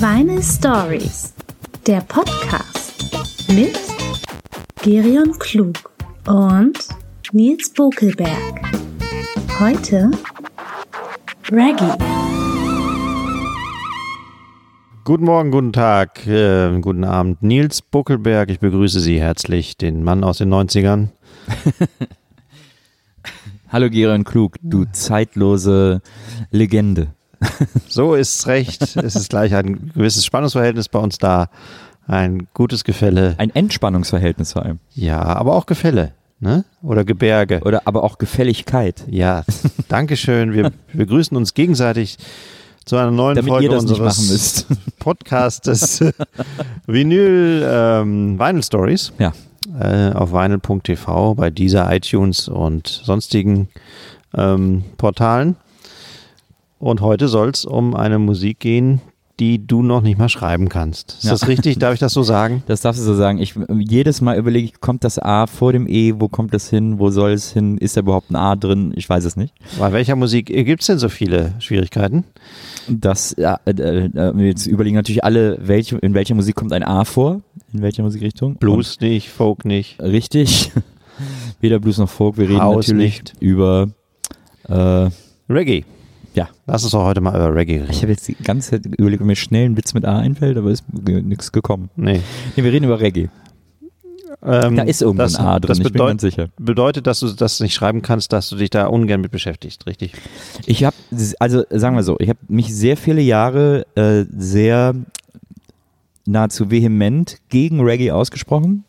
Vinyl Stories, der Podcast mit Gerion Klug und Nils Bokelberg. Heute Reggae. Guten Morgen, guten Tag, äh, guten Abend. Nils Buckelberg, ich begrüße Sie herzlich, den Mann aus den 90ern. Hallo Gerion Klug, du zeitlose Legende. So ist's recht. es ist gleich ein gewisses Spannungsverhältnis bei uns da. Ein gutes Gefälle. Ein Entspannungsverhältnis vor allem. Ja, aber auch Gefälle. Ne? Oder Gebärge. Oder aber auch Gefälligkeit. Ja, Dankeschön. Wir begrüßen uns gegenseitig zu einer neuen Damit Folge unseres. Podcastes Vinyl ähm, Vinyl Stories Ja. äh, auf vinyl.tv bei dieser iTunes und sonstigen ähm, Portalen. Und heute soll es um eine Musik gehen, die du noch nicht mal schreiben kannst. Ist Ja. das richtig? Darf ich das so sagen? Das darfst du so sagen. Ich jedes Mal überlege ich, kommt das A vor dem E, wo kommt das hin, wo soll es hin, ist da überhaupt ein A drin? Ich weiß es nicht. Bei welcher Musik gibt es denn so viele Schwierigkeiten? Das ja, äh, äh, jetzt überlegen natürlich alle, welche, in welcher Musik kommt ein A vor, in welcher Musikrichtung? Blues nicht, Folk nicht. Und, richtig. Weder Blues noch Folk. Wir reden House natürlich nicht. über äh, Reggae. Ja, Lass uns doch heute mal über Reggae reden. Ich habe jetzt die ganze Zeit überlegt, ob mir schnell ein Witz mit A einfällt, aber ist nichts gekommen. Nee. Nee, wir reden über Reggae. Ähm, Da ist irgendwo ein A drin, das ich bin ganz sicher. bedeutet, dass du das nicht schreiben kannst, dass du dich da ungern mit beschäftigst, richtig? Ich habe, also sagen wir so, ich habe mich sehr viele Jahre äh, sehr nahezu vehement gegen Reggae ausgesprochen.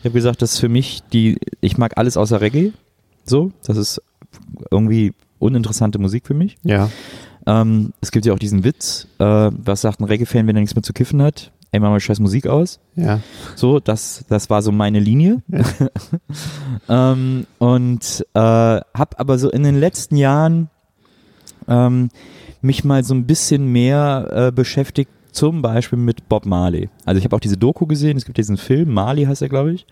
Ich habe gesagt, das ist für mich die, ich mag alles außer Reggae. So, das ist irgendwie uninteressante Musik für mich. Ja. Ähm, es gibt ja auch diesen Witz, äh, was sagt ein Reggae-Fan, wenn er nichts mehr zu kiffen hat? Ey, mach mal scheiß Musik aus. Ja. So, das, das war so meine Linie. ähm, und äh, habe aber so in den letzten Jahren ähm, mich mal so ein bisschen mehr äh, beschäftigt, zum Beispiel mit Bob Marley. Also ich habe auch diese Doku gesehen, es gibt diesen Film, Marley heißt er, glaube ich,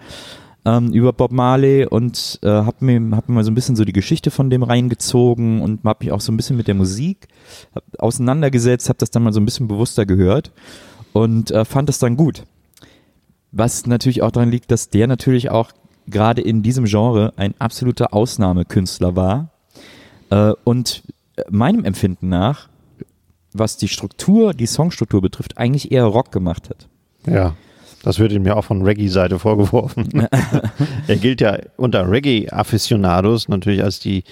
ähm, über Bob Marley und äh, habe mir, hab mir mal so ein bisschen so die Geschichte von dem reingezogen und habe mich auch so ein bisschen mit der Musik auseinandergesetzt, habe das dann mal so ein bisschen bewusster gehört und äh, fand das dann gut. Was natürlich auch daran liegt, dass der natürlich auch gerade in diesem Genre ein absoluter Ausnahmekünstler war äh, und meinem Empfinden nach, was die Struktur, die Songstruktur betrifft, eigentlich eher Rock gemacht hat. Ja. Das wird ihm ja auch von Reggae-Seite vorgeworfen. er gilt ja unter Reggae-Afficionados natürlich als die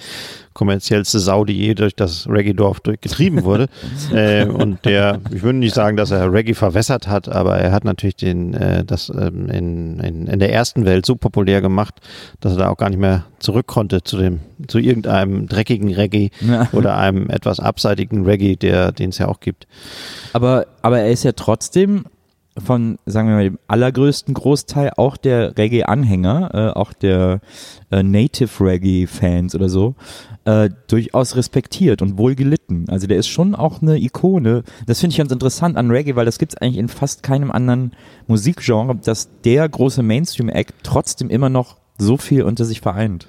kommerziellste Sau, die je durch das Reggae-Dorf getrieben wurde. äh, und der, ich würde nicht sagen, dass er Reggae verwässert hat, aber er hat natürlich den, äh, das ähm, in, in, in der ersten Welt so populär gemacht, dass er da auch gar nicht mehr zurück konnte zu dem, zu irgendeinem dreckigen Reggae Ja. oder einem etwas abseitigen Reggae, der, den es ja auch gibt. Aber, aber er ist ja trotzdem von, sagen wir mal, dem allergrößten Großteil auch der Reggae-Anhänger, äh, auch der äh, Native Reggae-Fans oder so, äh, durchaus respektiert und wohl gelitten. Also der ist schon auch eine Ikone. Das finde ich ganz interessant an Reggae, weil das gibt es eigentlich in fast keinem anderen Musikgenre, dass der große Mainstream-Act trotzdem immer noch so viel unter sich vereint.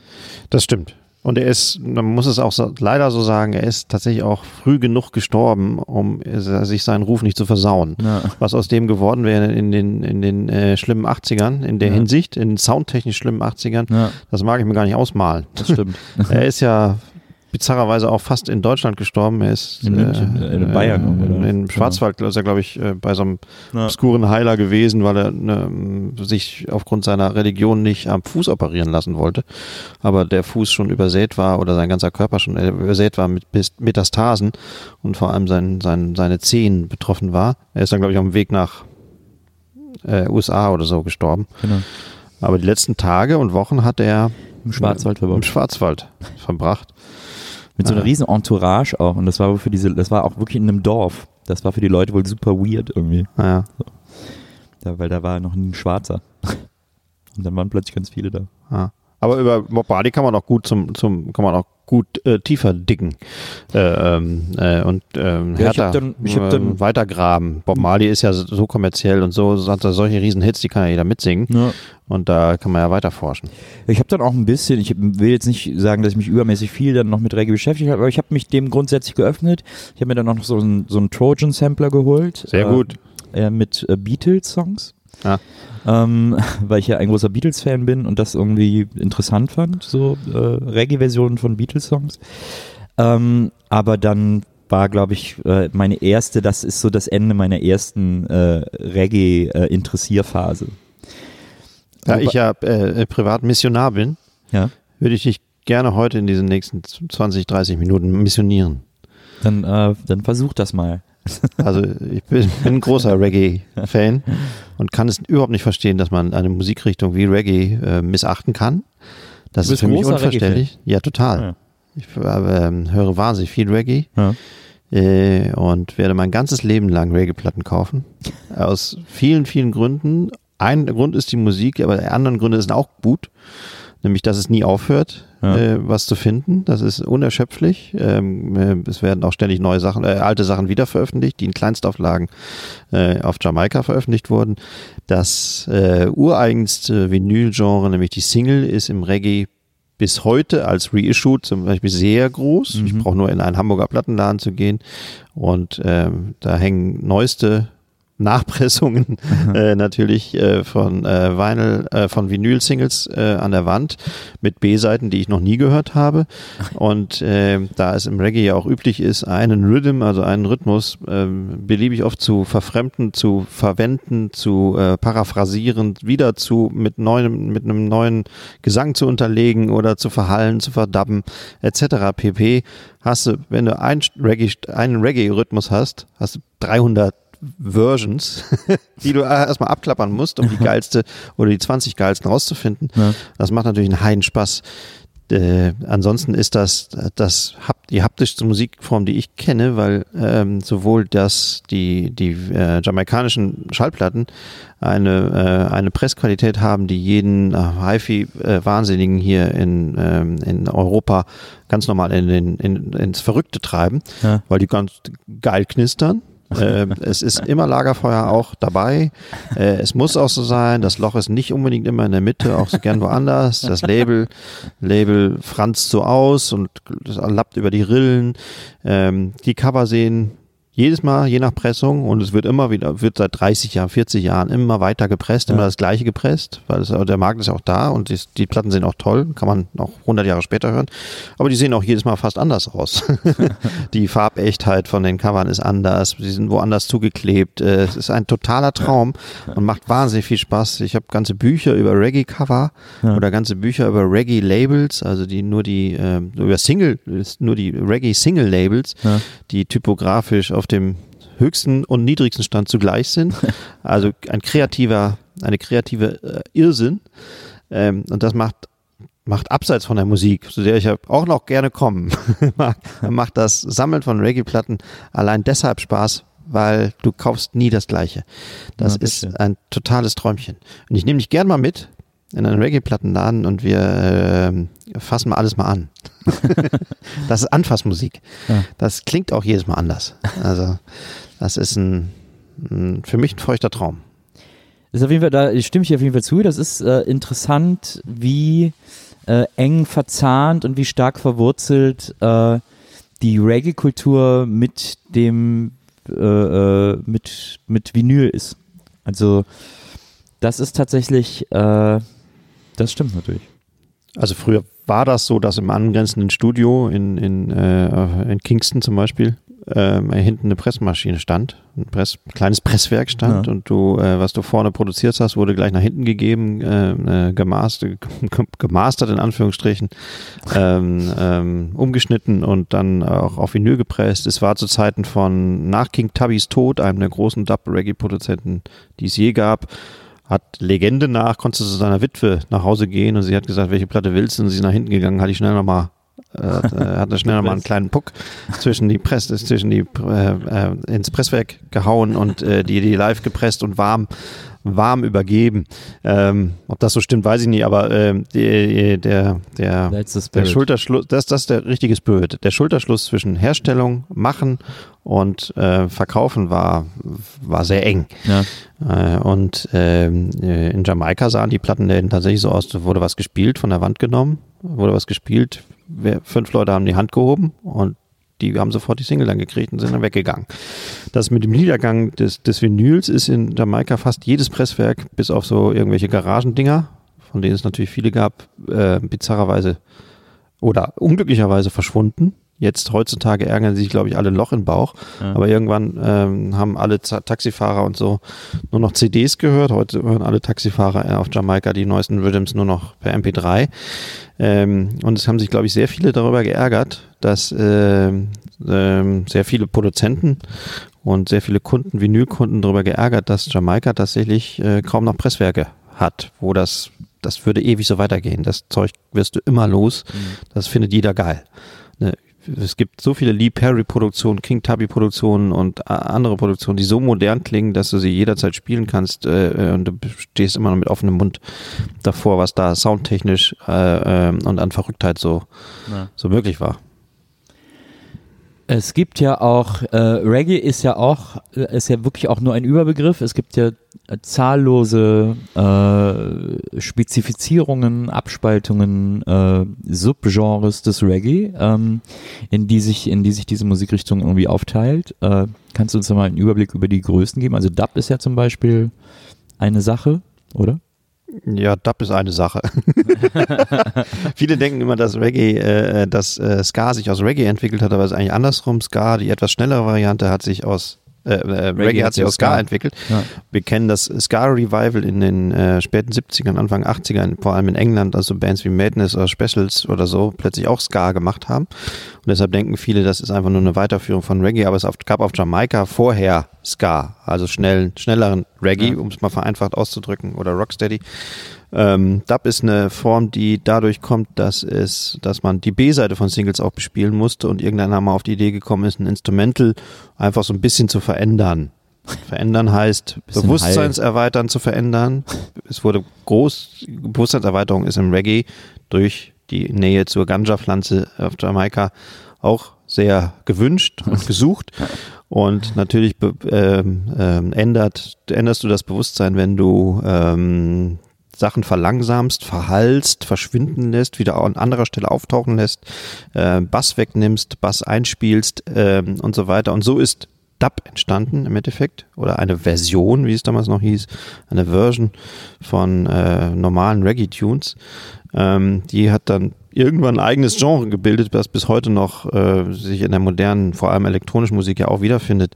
Das stimmt. Und er ist, man muss es auch so, leider so sagen, er ist tatsächlich auch früh genug gestorben, um sich seinen Ruf nicht zu versauen. Ja. Was aus dem geworden wäre in den, in den äh, schlimmen 80ern, in der Ja. Hinsicht, in den soundtechnisch schlimmen 80ern, Ja, das mag ich mir gar nicht ausmalen. das stimmt. er ist ja bizarrerweise auch fast in Deutschland gestorben. Er ist In München, äh, in Bayern, äh, oder? in Schwarzwald ist er, glaube ich, äh, bei so einem Ja. obskuren Heiler gewesen, weil er ne, sich aufgrund seiner Religion nicht am Fuß operieren lassen wollte. Aber der Fuß schon übersät war oder sein ganzer Körper schon übersät war mit Metastasen und vor allem sein, sein, seine Zehen betroffen war. Er ist dann, glaube ich, auf dem Weg nach äh, USA oder so gestorben. Genau. Aber die letzten Tage und Wochen hat er Im Schwarzwald im. Schwarzwald verbracht. Mit so einer Ah. riesen Entourage auch. Und das war für diese, das war auch wirklich in einem Dorf. Das war für die Leute wohl super weird irgendwie. Naja. Da, weil da war noch nie ein Schwarzer. Und dann waren plötzlich ganz viele da. Ja. Aber über Bob Marley kann man auch gut zum, zum kann man auch gut äh, tiefer dicken äh, ähm, äh, und ähm, Ja, ich härter dann- hab ähm, dann- weitergraben. Bob Marley ist ja so kommerziell und so, hat er solche riesen Hits, die kann ja jeder mitsingen Ja. und da kann man ja weiter forschen. Ich habe dann auch ein bisschen, ich will jetzt nicht sagen, dass ich mich übermäßig viel dann noch mit Reggae beschäftigt habe, aber ich habe mich dem grundsätzlich geöffnet. Ich habe mir dann auch noch so einen, so einen Trojan-Sampler geholt. Sehr äh, gut. Äh, mit äh, Beatles-Songs. Ja. Ähm, weil ich ja ein großer Beatles-Fan bin und das irgendwie interessant fand, so äh, Reggae-Versionen von Beatles-Songs. Ähm, aber dann war, glaube ich, äh, meine erste, das ist so das Ende meiner ersten äh, Reggae-Interessierphase. Da Wobei- ich ja äh, äh, privat Missionar bin, Ja. würde ich dich gerne heute in diesen nächsten 20, 30 Minuten missionieren. Dann, äh, dann versuch das mal. Also ich bin, bin ein großer Reggae-Fan und kann es überhaupt nicht verstehen, dass man eine Musikrichtung wie Reggae äh, missachten kann. Das ist für mich unverständlich. Ja, total. Ja. Ich ähm, höre wahnsinnig viel Reggae Ja. äh, und werde mein ganzes Leben lang Reggae-Platten kaufen. Aus vielen, vielen Gründen. Ein Grund ist die Musik, aber die anderen Gründe sind auch gut. Nämlich, dass es nie aufhört, Ja. äh, was zu finden. Das ist unerschöpflich. Ähm, äh, es werden auch ständig neue Sachen, äh, alte Sachen wieder veröffentlicht, die in Kleinstauflagen äh, auf Jamaika veröffentlicht wurden. Das äh, ureigenste Vinyl-Genre, nämlich die Single, ist im Reggae bis heute als Reissue zum Beispiel sehr groß. Ich Mhm. brauche nur in einen Hamburger Plattenladen zu gehen und ähm, da hängen neueste Nachpressungen äh, natürlich äh, von äh, Vinyl, äh, von Vinyl-Singles äh, an der Wand mit B-Seiten, die ich noch nie gehört habe. Und äh, da es im Reggae ja auch üblich ist, einen Rhythm, also einen Rhythmus, ähm, beliebig oft zu verfremden, zu verwenden, zu äh, paraphrasieren, wieder zu mit neuem, mit einem neuen Gesang zu unterlegen oder zu verhallen, zu verdubben, etc. pp. Hast du, wenn du ein Reggae, einen Reggae-Rhythmus hast, hast du 300 Versions, die du erstmal abklappern musst, um die geilste oder die 20 geilsten rauszufinden. Ja. Das macht natürlich einen heiden Spaß. Äh, ansonsten ist das, das hap die haptischste Musikform, die ich kenne, weil ähm, sowohl das, die, die äh, jamaikanischen Schallplatten eine, äh, eine Pressqualität haben, die jeden äh, HiFi-Wahnsinnigen hier in, ähm, in Europa ganz normal in den, in, ins Verrückte treiben, Ja. weil die ganz geil knistern. Äh, es ist immer Lagerfeuer auch dabei. Äh, es muss auch so sein. Das Loch ist nicht unbedingt immer in der Mitte, auch so gern woanders. Das Label, Label franzt so aus und lappt über die Rillen. Ähm, die Cover sehen jedes Mal, je nach Pressung, und es wird immer wieder, wird seit 30 Jahren, 40 Jahren immer weiter gepresst, immer Ja. das gleiche gepresst, weil es, der Markt ist auch da und die, die Platten sind auch toll, kann man auch 100 Jahre später hören. Aber die sehen auch jedes Mal fast anders aus. die Farbechtheit von den Covern ist anders, sie sind woanders zugeklebt. Äh, Es ist ein totaler Traum und macht wahnsinnig viel Spaß. Ich habe ganze Bücher über Reggae-Cover Ja. oder ganze Bücher über Reggae-Labels, also die nur die, ähm, über Single, nur die Reggae-Single-Labels, Ja. die typografisch auf dem höchsten und niedrigsten Stand zugleich sind. Also ein kreativer, eine kreative äh, Irrsinn. Ähm, und das macht macht abseits von der Musik, zu der ich ja auch noch gerne kommen mag, macht das Sammeln von Reggae-Platten allein deshalb Spaß, weil du kaufst nie das Gleiche. Das Na, ist ein totales Träumchen. Und ich nehme dich gern mal mit in einen Reggae-Plattenladen und wir ähm, fassen mal alles mal an. Das ist Anfassmusik. Ja. Das klingt auch jedes Mal anders. Also das ist ein, ein für mich ein feuchter Traum. Das ist auf jeden Fall, da stimme ich auf jeden Fall zu. Das ist äh, interessant, wie äh, eng verzahnt und wie stark verwurzelt äh, die Reggae-Kultur mit dem äh, äh, mit mit Vinyl ist. Also das ist tatsächlich, äh, das stimmt natürlich. Also früher war das so, dass im angrenzenden Studio in, in, äh, in Kingston zum Beispiel ähm, hinten eine Pressmaschine stand, ein Press, kleines Presswerk stand Ja. und du, äh, was du vorne produziert hast, wurde gleich nach hinten gegeben, äh, äh, gemastert, gemastert in Anführungsstrichen, ähm, ähm, umgeschnitten und dann auch auf Vinyl gepresst. Es war zu Zeiten von nach King Tubbys Tod, einem der großen Dub-Reggae-Produzenten, die es je gab, hat Legende nach, konnte zu seiner Witwe nach Hause gehen und sie hat gesagt, welche Platte willst du? Und sie ist nach hinten gegangen, hat die schnell nochmal Äh, er hatte schnell mal einen kleinen Puck zwischen die Press, zwischen die äh, äh, ins Presswerk gehauen und äh, die, die live gepresst und warm warm übergeben. Ähm, ob das so stimmt, weiß ich nicht, aber äh, der, der, der Schulterschluss, das, das ist der richtige Spirit. Der Schulterschluss zwischen Herstellung, Machen und äh, Verkaufen war, war sehr eng. Ja. Äh, und ähm, äh, in Jamaika sahen die Plattenläden tatsächlich so aus, wurde was gespielt, von der Wand genommen, wurde was gespielt, fünf Leute haben die Hand gehoben und die haben sofort die Single dann gekriegt und sind dann weggegangen. Das mit dem Niedergang des, des Vinyls ist in Jamaika fast jedes Presswerk, bis auf so irgendwelche Garagendinger, von denen es natürlich viele gab, äh, bizarrerweise oder unglücklicherweise verschwunden. Jetzt heutzutage ärgern sich, glaube ich, alle Loch im Bauch. Ja. Aber irgendwann ähm, haben alle Taxifahrer und so nur noch CDs gehört. Heute hören alle Taxifahrer äh, auf Jamaika die neuesten Rhythms nur noch per MP3. Ähm, und es haben sich, glaube ich, sehr viele darüber geärgert, dass äh, äh, sehr viele Produzenten und sehr viele Kunden, Vinylkunden darüber geärgert, dass Jamaika tatsächlich äh, kaum noch Presswerke hat, wo das, das würde ewig so weitergehen. Das Zeug wirst du immer los. Mhm. Das findet jeder geil. Ne, es gibt so viele Lee Perry Produktionen, King Tubby Produktionen und andere Produktionen, die so modern klingen, dass du sie jederzeit spielen kannst äh, äh, und du stehst immer noch mit offenem Mund davor, was da soundtechnisch äh, äh, und an Verrücktheit so, ja. so möglich war. Es gibt ja auch, äh, Reggae ist ja auch, ist ja wirklich auch nur ein Überbegriff. Es gibt ja zahllose äh, Spezifizierungen, Abspaltungen, äh, Subgenres des Reggae, ähm, in die sich, in die sich diese Musikrichtung irgendwie aufteilt. Äh, kannst du uns da mal einen Überblick über die Größen geben? Also Dub ist ja zum Beispiel eine Sache, oder? Ja, Dub ist eine Sache. Viele denken immer, dass Reggae, äh, dass äh, Ska sich aus Reggae entwickelt hat, aber es ist eigentlich andersrum. Ska, die etwas schnellere Variante, hat sich aus äh, äh, Reggae, Reggae hat sich aus Ska, Ska entwickelt. Ja. Wir kennen das Ska-Revival in den äh, späten 70ern, Anfang 80ern, vor allem in England, also Bands wie Madness oder Specials oder so, plötzlich auch Ska gemacht haben. Und deshalb denken viele, das ist einfach nur eine Weiterführung von Reggae, aber es gab auf Jamaika vorher Ska, also schnell, schnelleren Reggae, ja. um es mal vereinfacht auszudrücken, oder Rocksteady. Ähm, Dub ist eine Form, die dadurch kommt, dass es, dass man die B-Seite von Singles auch bespielen musste und irgendeiner mal auf die Idee gekommen ist, ein Instrumental einfach so ein bisschen zu verändern. Verändern heißt Bewusstseinserweitern zu verändern. Es wurde groß, Bewusstseinserweiterung ist im Reggae durch die Nähe zur Ganja-Pflanze auf Jamaika auch sehr gewünscht und gesucht. Und natürlich ähm, ähm, ändert, änderst du das Bewusstsein, wenn du ähm, Sachen verlangsamst, verhallst, verschwinden lässt, wieder an anderer Stelle auftauchen lässt, äh, Bass wegnimmst, Bass einspielst ähm, und so weiter. Und so ist Dub entstanden im Endeffekt oder eine Version, wie es damals noch hieß, eine Version von äh, normalen Reggae-Tunes. Ähm, die hat dann irgendwann ein eigenes Genre gebildet, das bis heute noch äh, sich in der modernen, vor allem elektronischen Musik ja auch wiederfindet,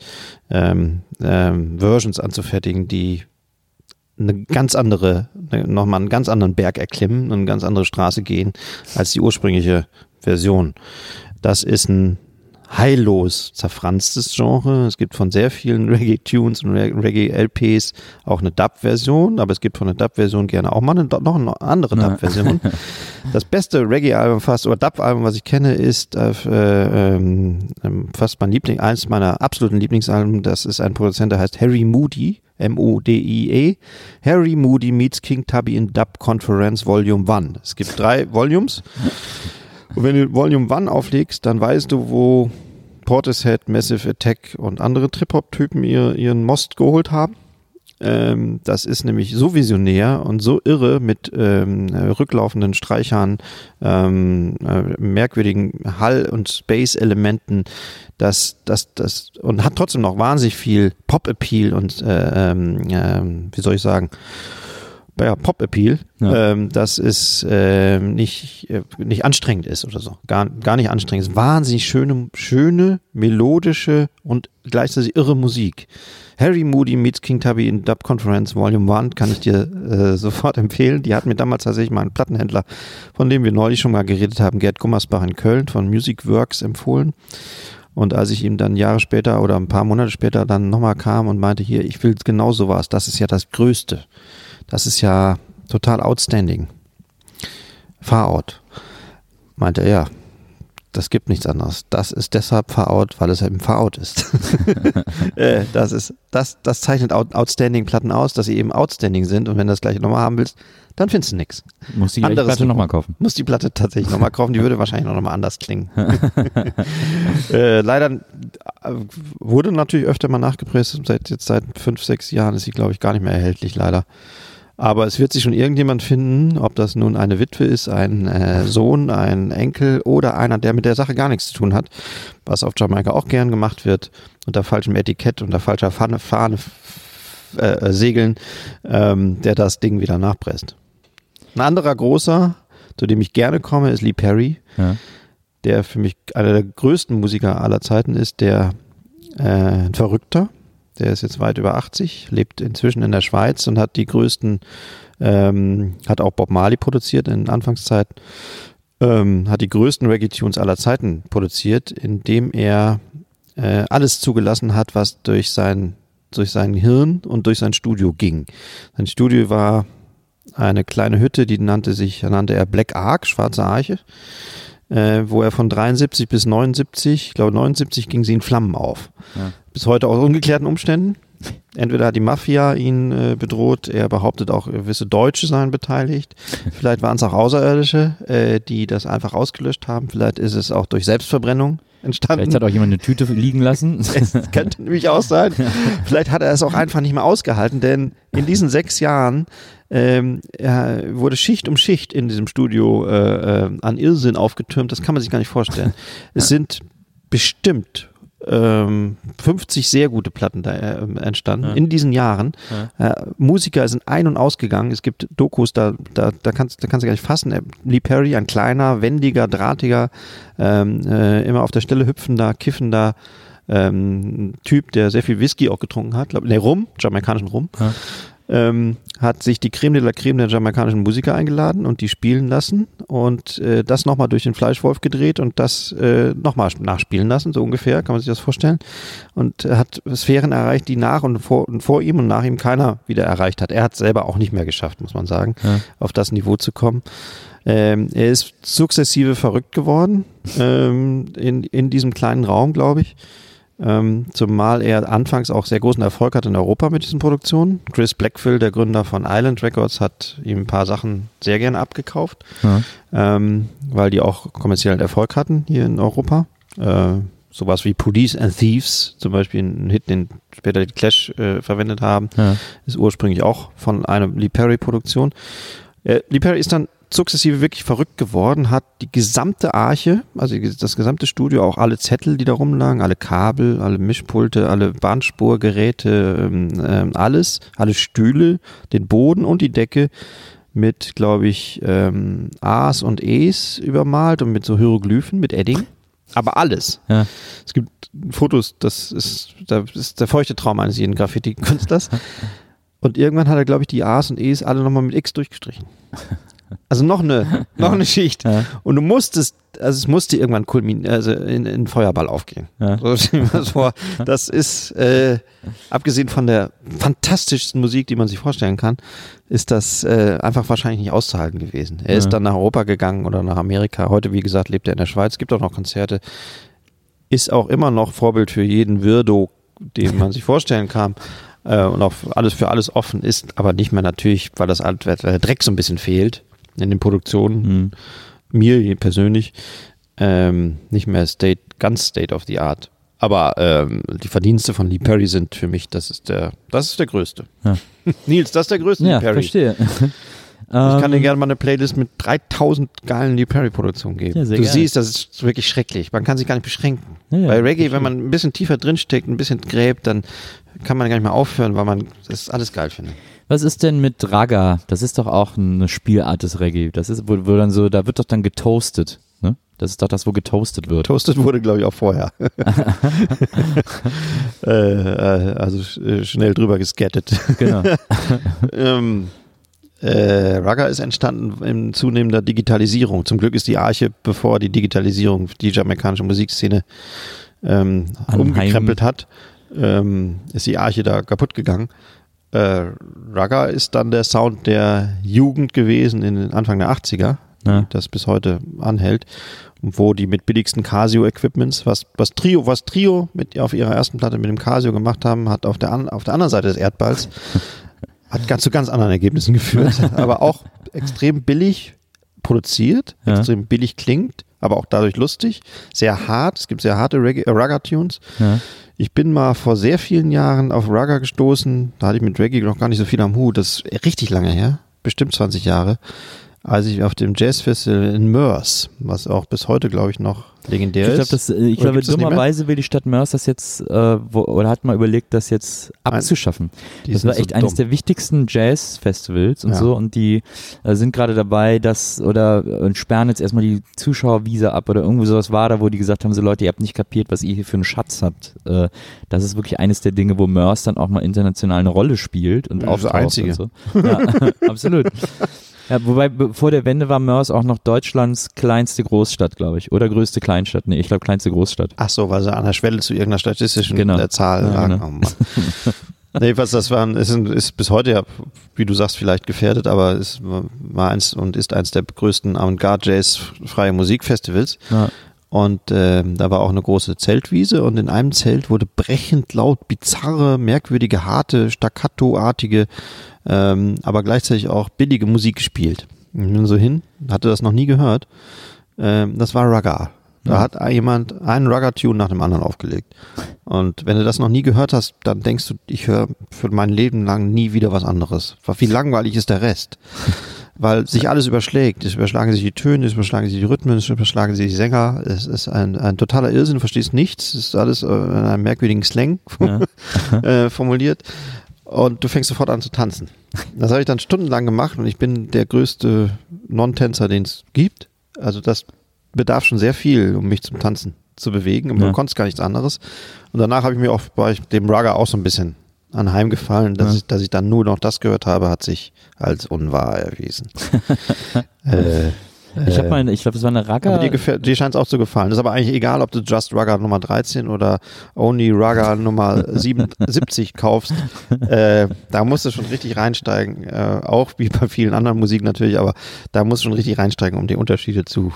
ähm, ähm, Versions anzufertigen, die eine ganz andere, nochmal einen ganz anderen Berg erklimmen, eine ganz andere Straße gehen als die ursprüngliche Version. Das ist ein heillos zerfranstes Genre. Es gibt von sehr vielen Reggae-Tunes und Reggae-LPs auch eine Dub-Version, aber es gibt von der Dub-Version gerne auch mal eine, noch eine andere Dub-Version. das beste Reggae-Album fast, oder Dub-Album, was ich kenne, ist äh, ähm, ähm, fast mein Liebling, eins meiner absoluten Lieblingsalben. Das ist ein Produzent, der heißt Harry Moody. M-O-D-I-E. Harry Moody meets King Tubby in Dub Conference Volume 1. Es gibt drei Volumes. Und wenn du Volume 1 auflegst, dann weißt du, wo Portishead, Massive Attack und andere Trip-Hop-Typen ihr, ihren Most geholt haben. Ähm, das ist nämlich so visionär und so irre mit ähm, rücklaufenden Streichern, ähm, äh, merkwürdigen Hall- und Space-Elementen, dass das, das und hat trotzdem noch wahnsinnig viel Pop-Appeal und äh, äh, wie soll ich sagen, ja, Pop-Appeal, ja. ähm, dass es äh, nicht, äh, nicht anstrengend ist oder so. Gar, gar nicht anstrengend. Es ist wahnsinnig schöne, schöne, melodische und gleichzeitig irre Musik. Harry Moody meets King Tubby in Dub Conference Volume 1 kann ich dir äh, sofort empfehlen. Die hat mir damals tatsächlich mal ein Plattenhändler, von dem wir neulich schon mal geredet haben, Gerd Gummersbach in Köln von Music Works empfohlen. Und als ich ihm dann Jahre später oder ein paar Monate später dann nochmal kam und meinte, hier, ich will genau sowas, das ist ja das Größte. Das ist ja total outstanding. Fahrout. Meinte er, ja, das gibt nichts anderes. Das ist deshalb V-Out, weil es eben V-Out ist. äh, das ist, das, das zeichnet Outstanding-Platten aus, dass sie eben Outstanding sind und wenn du das gleiche nochmal haben willst, dann findest du nichts. Muss die Anderes Platte nochmal kaufen. Muss die Platte tatsächlich nochmal kaufen, die würde wahrscheinlich noch nochmal anders klingen. äh, leider äh, wurde natürlich öfter mal nachgepresst, seit jetzt seit fünf, sechs Jahren ist sie, glaube ich, gar nicht mehr erhältlich, leider. Aber es wird sich schon irgendjemand finden, ob das nun eine Witwe ist, ein äh, Sohn, ein Enkel oder einer, der mit der Sache gar nichts zu tun hat, was auf Jamaika auch gern gemacht wird, unter falschem Etikett, unter falscher Fahne, Fahne äh, segeln, ähm, der das Ding wieder nachpresst. Ein anderer großer, zu dem ich gerne komme, ist Lee Perry, ja. der für mich einer der größten Musiker aller Zeiten ist, der äh, ein Verrückter, der ist jetzt weit über 80, lebt inzwischen in der Schweiz und hat die größten, ähm, hat auch Bob Marley produziert in Anfangszeit, ähm, hat die größten Reggae-Tunes aller Zeiten produziert, indem er äh, alles zugelassen hat, was durch sein, durch sein Hirn und durch sein Studio ging. Sein Studio war eine kleine Hütte, die nannte sich, nannte er Black Ark, Schwarze Arche, äh, wo er von 73 bis 79, ich glaube 79 ging sie in Flammen auf. Ja bis heute aus ungeklärten Umständen. Entweder hat die Mafia ihn äh, bedroht, er behauptet auch, gewisse Deutsche seien beteiligt. Vielleicht waren es auch Außerirdische, äh, die das einfach ausgelöscht haben. Vielleicht ist es auch durch Selbstverbrennung entstanden. Vielleicht hat auch jemand eine Tüte liegen lassen. Das könnte nämlich auch sein. Vielleicht hat er es auch einfach nicht mehr ausgehalten, denn in diesen sechs Jahren ähm, wurde Schicht um Schicht in diesem Studio äh, äh, an Irrsinn aufgetürmt. Das kann man sich gar nicht vorstellen. Es sind bestimmt ähm, 50 sehr gute Platten da äh, entstanden ja. in diesen Jahren. Ja. Äh, Musiker sind ein- und ausgegangen. Es gibt Dokus, da, da, da, kannst, da kannst du gar nicht fassen. Äh, Lee Perry, ein kleiner, wendiger, drahtiger, ähm, äh, immer auf der Stelle hüpfender, kiffender ähm, Typ, der sehr viel Whisky auch getrunken hat. Glaub, nee, Rum, jamaikanischen Rum. Ja ähm, hat sich die Creme de la Creme der jamaikanischen Musiker eingeladen und die spielen lassen und äh, das nochmal durch den Fleischwolf gedreht und das äh, nochmal nachspielen lassen, so ungefähr, kann man sich das vorstellen. Und hat Sphären erreicht, die nach und vor, und vor ihm und nach ihm keiner wieder erreicht hat. Er hat selber auch nicht mehr geschafft, muss man sagen, ja. auf das Niveau zu kommen. Ähm, er ist sukzessive verrückt geworden ähm, in, in diesem kleinen Raum, glaube ich. Ähm, zumal er anfangs auch sehr großen Erfolg hat in Europa mit diesen Produktionen. Chris Blackfield, der Gründer von Island Records, hat ihm ein paar Sachen sehr gerne abgekauft, ja. ähm, weil die auch kommerziellen Erfolg hatten hier in Europa. Äh, sowas wie Police and Thieves, zum Beispiel ein Hit, den später die Clash äh, verwendet haben, ja. ist ursprünglich auch von einer Lee Perry Produktion. Äh, Lee Perry ist dann sukzessive wirklich verrückt geworden, hat die gesamte Arche, also das gesamte Studio, auch alle Zettel, die da rumlagen, alle Kabel, alle Mischpulte, alle Bandspurgeräte, ähm, ähm, alles, alle Stühle, den Boden und die Decke mit, glaube ich, ähm, A's und E's übermalt und mit so Hieroglyphen, mit Edding. Aber alles. Ja. Es gibt Fotos, das ist, das ist der feuchte Traum eines jeden Graffiti-Künstlers. Und irgendwann hat er, glaube ich, die A's und E's alle nochmal mit X durchgestrichen. Also noch eine, noch eine Schicht. Ja. Und du musstest, also es musste irgendwann kulminieren, also in, in Feuerball aufgehen. Ja. So stell mir das vor. Das ist, äh, abgesehen von der fantastischsten Musik, die man sich vorstellen kann, ist das äh, einfach wahrscheinlich nicht auszuhalten gewesen. Er ja. ist dann nach Europa gegangen oder nach Amerika. Heute, wie gesagt, lebt er in der Schweiz, gibt auch noch Konzerte. Ist auch immer noch Vorbild für jeden Wirdo, den man sich vorstellen kann äh, und auch alles für alles offen ist, aber nicht mehr natürlich, weil das Dreck so ein bisschen fehlt in den Produktionen. Mhm. Mir persönlich ähm, nicht mehr State, ganz State of the Art. Aber ähm, die Verdienste von Lee Perry sind für mich, das ist der, das ist der größte. Ja. Nils, das ist der größte ja, Lee Perry. verstehe. Ich kann dir ähm, gerne mal eine Playlist mit 3000 geilen Lee Perry Produktionen geben. Ja, du gerne. siehst, das ist wirklich schrecklich. Man kann sich gar nicht beschränken. Ja, Bei Reggae, wenn man ein bisschen tiefer drinsteckt, ein bisschen gräbt, dann kann man gar nicht mehr aufhören, weil man das alles geil findet. Was ist denn mit Raga? Das ist doch auch eine Spielart des Reggae. Das ist, wo, wo dann so, da wird doch dann getoastet. Ne? Das ist doch das, wo getoastet wird. Toastet wurde, glaube ich, auch vorher. äh, äh, also äh, schnell drüber geskettet. Genau. ähm, äh, Rugger ist entstanden in zunehmender Digitalisierung. Zum Glück ist die Arche, bevor die Digitalisierung die jamaikanische Musikszene ähm, umgekrempelt hat, ähm, ist die Arche da kaputt gegangen. Äh, Rugger ist dann der Sound der Jugend gewesen in den Anfang der 80er. ja. das bis heute anhält, wo die mit billigsten Casio-Equipments, was, was Trio, was Trio mit auf ihrer ersten Platte mit dem Casio gemacht haben, hat auf der, an, auf der anderen Seite des Erdballs hat ganz zu ganz anderen Ergebnissen geführt, aber auch extrem billig produziert, ja. extrem billig klingt, aber auch dadurch lustig, sehr hart. Es gibt sehr harte äh, Rugger-Tunes. Ja. Ich bin mal vor sehr vielen Jahren auf Rugger gestoßen. Da hatte ich mit Reggae noch gar nicht so viel am Hut. Das ist richtig lange her, bestimmt 20 Jahre als ich auf dem Jazzfestival in Mörs, was auch bis heute, glaube ich, noch legendär ich glaub, ist. Das, ich glaube, dummerweise will die Stadt Mörs das jetzt, äh, wo, oder hat mal überlegt, das jetzt abzuschaffen. Die das war echt so eines der wichtigsten Jazzfestivals und ja. so und die äh, sind gerade dabei, das oder äh, sperren jetzt erstmal die Zuschauervisa ab oder irgendwo sowas war da, wo die gesagt haben, so Leute, ihr habt nicht kapiert, was ihr hier für einen Schatz habt. Äh, das ist wirklich eines der Dinge, wo Mörs dann auch mal international eine Rolle spielt und auch das einzige. So. Ja, absolut. Ja, wobei vor der Wende war Mörs auch noch Deutschlands kleinste Großstadt, glaube ich. Oder größte Kleinstadt. Nee, ich glaube kleinste Großstadt. Ach so, weil sie an der Schwelle zu irgendeiner statistischen genau. Zahl ja, lagen. Genau. Oh nee, was das war, ist, ist bis heute ja, wie du sagst, vielleicht gefährdet, aber es war eins und ist eins der größten Avantgarde-Jazz-freie Musikfestivals. Ja. Und äh, da war auch eine große Zeltwiese und in einem Zelt wurde brechend laut, bizarre, merkwürdige, harte, staccato-artige ähm, aber gleichzeitig auch billige Musik gespielt. Ich bin so hin, hatte das noch nie gehört. Ähm, das war Rugger. Da ja. hat jemand einen Rugger-Tune nach dem anderen aufgelegt. Und wenn du das noch nie gehört hast, dann denkst du, ich höre für mein Leben lang nie wieder was anderes. Wie langweilig ist der Rest? Weil sich alles überschlägt. Es überschlagen sich die Töne, es überschlagen sich die Rhythmen, es überschlagen sich die Sänger. Es ist ein, ein totaler Irrsinn, du verstehst nichts. Es ist alles in einem merkwürdigen Slang ja. äh, formuliert und du fängst sofort an zu tanzen. Das habe ich dann stundenlang gemacht und ich bin der größte Non-Tänzer, den es gibt. Also das bedarf schon sehr viel, um mich zum Tanzen zu bewegen. Und ja. man konnte gar nichts anderes. Und danach habe ich mir auch bei dem Rugger auch so ein bisschen anheimgefallen, dass, ja. ich, dass ich dann nur noch das gehört habe, hat sich als unwahr erwiesen. äh, ich habe äh, mal, ich glaube, das war eine Rugger. Aber dir, dir scheint es auch zu gefallen. Das ist aber eigentlich egal, ob du Just Rugger Nummer 13 oder Only Rugger Nummer 77 kaufst. Äh, da musst du schon richtig reinsteigen. Äh, auch wie bei vielen anderen Musik natürlich, aber da musst du schon richtig reinsteigen, um die Unterschiede zu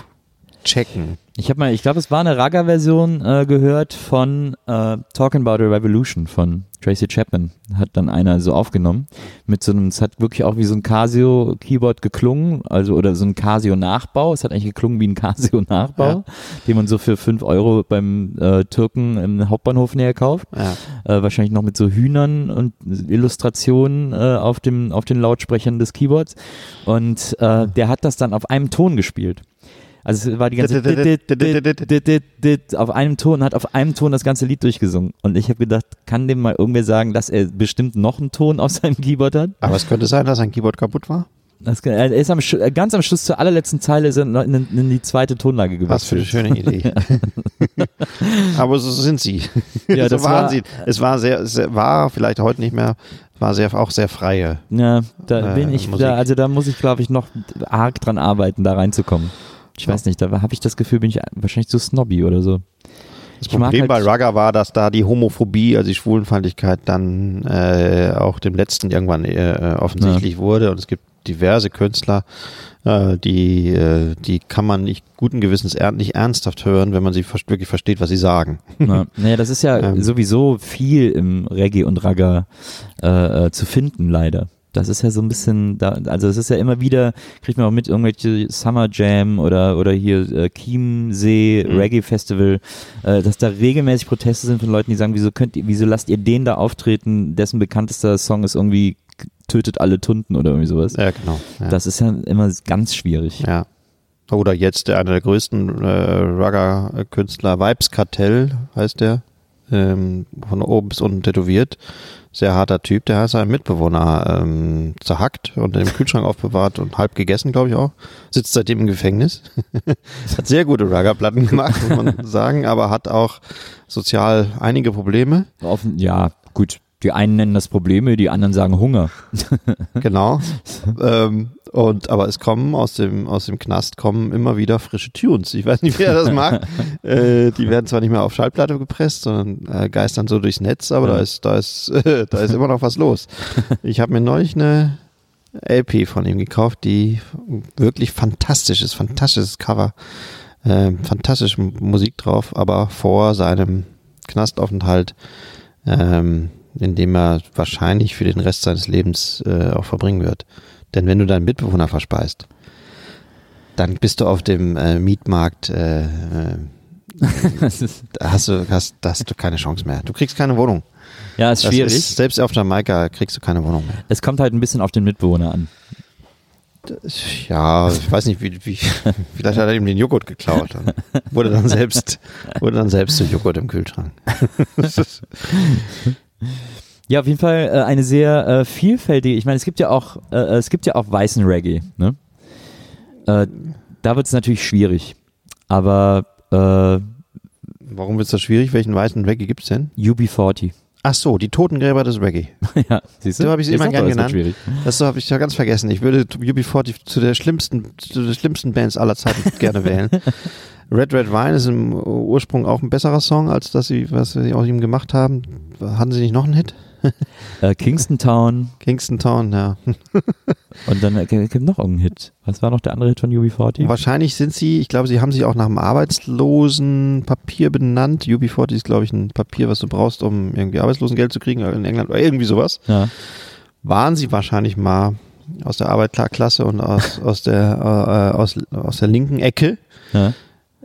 checken. Ich habe mal, ich glaube, es war eine Raga-Version äh, gehört von äh, Talking About a Revolution von Tracy Chapman. Hat dann einer so aufgenommen. Mit so einem, es hat wirklich auch wie so ein Casio-Keyboard geklungen, also oder so ein Casio-Nachbau. Es hat eigentlich geklungen wie ein Casio-Nachbau, ja. den man so für fünf Euro beim äh, Türken im Hauptbahnhof näher kauft. Ja. Äh, wahrscheinlich noch mit so Hühnern und Illustrationen äh, auf dem auf den Lautsprechern des Keyboards. Und äh, der hat das dann auf einem Ton gespielt. Also es war die ganze auf einem Ton, hat auf einem Ton das ganze Lied durchgesungen. Und ich habe gedacht, kann dem mal irgendwer sagen, dass er bestimmt noch einen Ton auf seinem Keyboard hat? Aber es könnte sein, dass sein Keyboard kaputt war. Das, er ist am, ganz am Schluss zur allerletzten Zeile er in, in die zweite Tonlage gewechselt. Was für eine schöne Idee. Aber so sind sie. Ja, so waren war, sie. Es war sehr, es war vielleicht heute nicht mehr, war sehr auch sehr freie. Ja, da äh, bin ich, da, also da muss ich glaube ich noch arg dran arbeiten, da reinzukommen. Ich weiß nicht, da habe ich das Gefühl, bin ich wahrscheinlich zu snobby oder so. Das ich Problem halt bei Rugger war, dass da die Homophobie, also die Schwulenfeindlichkeit dann äh, auch dem letzten irgendwann äh, offensichtlich ja. wurde und es gibt diverse Künstler, äh, die, äh, die kann man nicht guten Gewissens er nicht ernsthaft hören, wenn man sie wirklich versteht, was sie sagen. Na, naja, das ist ja ähm. sowieso viel im Reggae und Ragga äh, äh, zu finden, leider. Das ist ja so ein bisschen, da, also es ist ja immer wieder, kriegt man auch mit irgendwelche Summer Jam oder, oder hier äh, Chiemsee mhm. Reggae Festival, äh, dass da regelmäßig Proteste sind von Leuten, die sagen, wieso könnt ihr, wieso lasst ihr den da auftreten, dessen bekanntester Song ist irgendwie tötet alle Tunden oder irgendwie sowas. Ja, genau. Ja. Das ist ja immer ganz schwierig. Ja. Oder jetzt einer der größten äh, Rugger-Künstler, Vibes Kartell heißt der, ähm, von oben bis unten tätowiert sehr harter Typ, der hat seinen Mitbewohner ähm, zerhackt und im Kühlschrank aufbewahrt und halb gegessen, glaube ich auch. Sitzt seitdem im Gefängnis. hat sehr gute Ruggerplatten gemacht, muss man sagen, aber hat auch sozial einige Probleme. Offen, ja, gut. Die einen nennen das Probleme, die anderen sagen Hunger. genau. ähm, und aber es kommen aus dem aus dem Knast kommen immer wieder frische Tunes. Ich weiß nicht, wer das macht. äh, die werden zwar nicht mehr auf Schallplatte gepresst, sondern äh, geistern so durchs Netz, aber ja. da ist da ist äh, da ist immer noch was los. Ich habe mir neulich eine LP von ihm gekauft, die wirklich fantastisch ist, fantastisches Cover, äh, fantastische Musik drauf, aber vor seinem Knastaufenthalt, ähm, in dem er wahrscheinlich für den Rest seines Lebens äh, auch verbringen wird. Denn wenn du deinen Mitbewohner verspeist, dann bist du auf dem äh, Mietmarkt, äh, äh, da hast du, hast, da hast du keine Chance mehr. Du kriegst keine Wohnung. Ja, ist Das schwierig. Ist, selbst auf Jamaika kriegst du keine Wohnung mehr. es kommt halt ein bisschen auf den Mitbewohner an. Ja, ich weiß nicht, wie, wie vielleicht hat er ihm den Joghurt geklaut und wurde dann selbst, wurde dann selbst zu Joghurt im Kühlschrank. Ja, auf jeden Fall äh, eine sehr äh, vielfältige. Ich meine, es gibt ja auch, äh, es gibt ja auch weißen Reggae. Ne? Äh, da wird es natürlich schwierig. Aber äh, Warum wird das schwierig? Welchen weißen Reggae gibt's denn? UB40. Ach so, die Totengräber des Reggae. ja, siehst du? So habe ich sie immer sag gern doch, es wird genannt. schwierig. Das so habe ich ja ganz vergessen. Ich würde UB40 zu der schlimmsten, zu den schlimmsten Bands aller Zeiten gerne wählen. Red Red Wine ist im Ursprung auch ein besserer Song, als das sie, was sie aus ihm gemacht haben. Hatten sie nicht noch einen Hit? Äh, Kingston Town Kingston Town, ja. und dann äh, gibt noch irgendeinen Hit. Was war noch der andere Hit von UB40? Wahrscheinlich sind sie, ich glaube, sie haben sich auch nach dem Arbeitslosenpapier benannt. UB40 ist, glaube ich, ein Papier, was du brauchst, um irgendwie Arbeitslosengeld zu kriegen in England oder irgendwie sowas. Ja. Waren sie wahrscheinlich mal aus der Arbeiterklasse und aus, aus, der, äh, aus, aus der linken Ecke. Ja.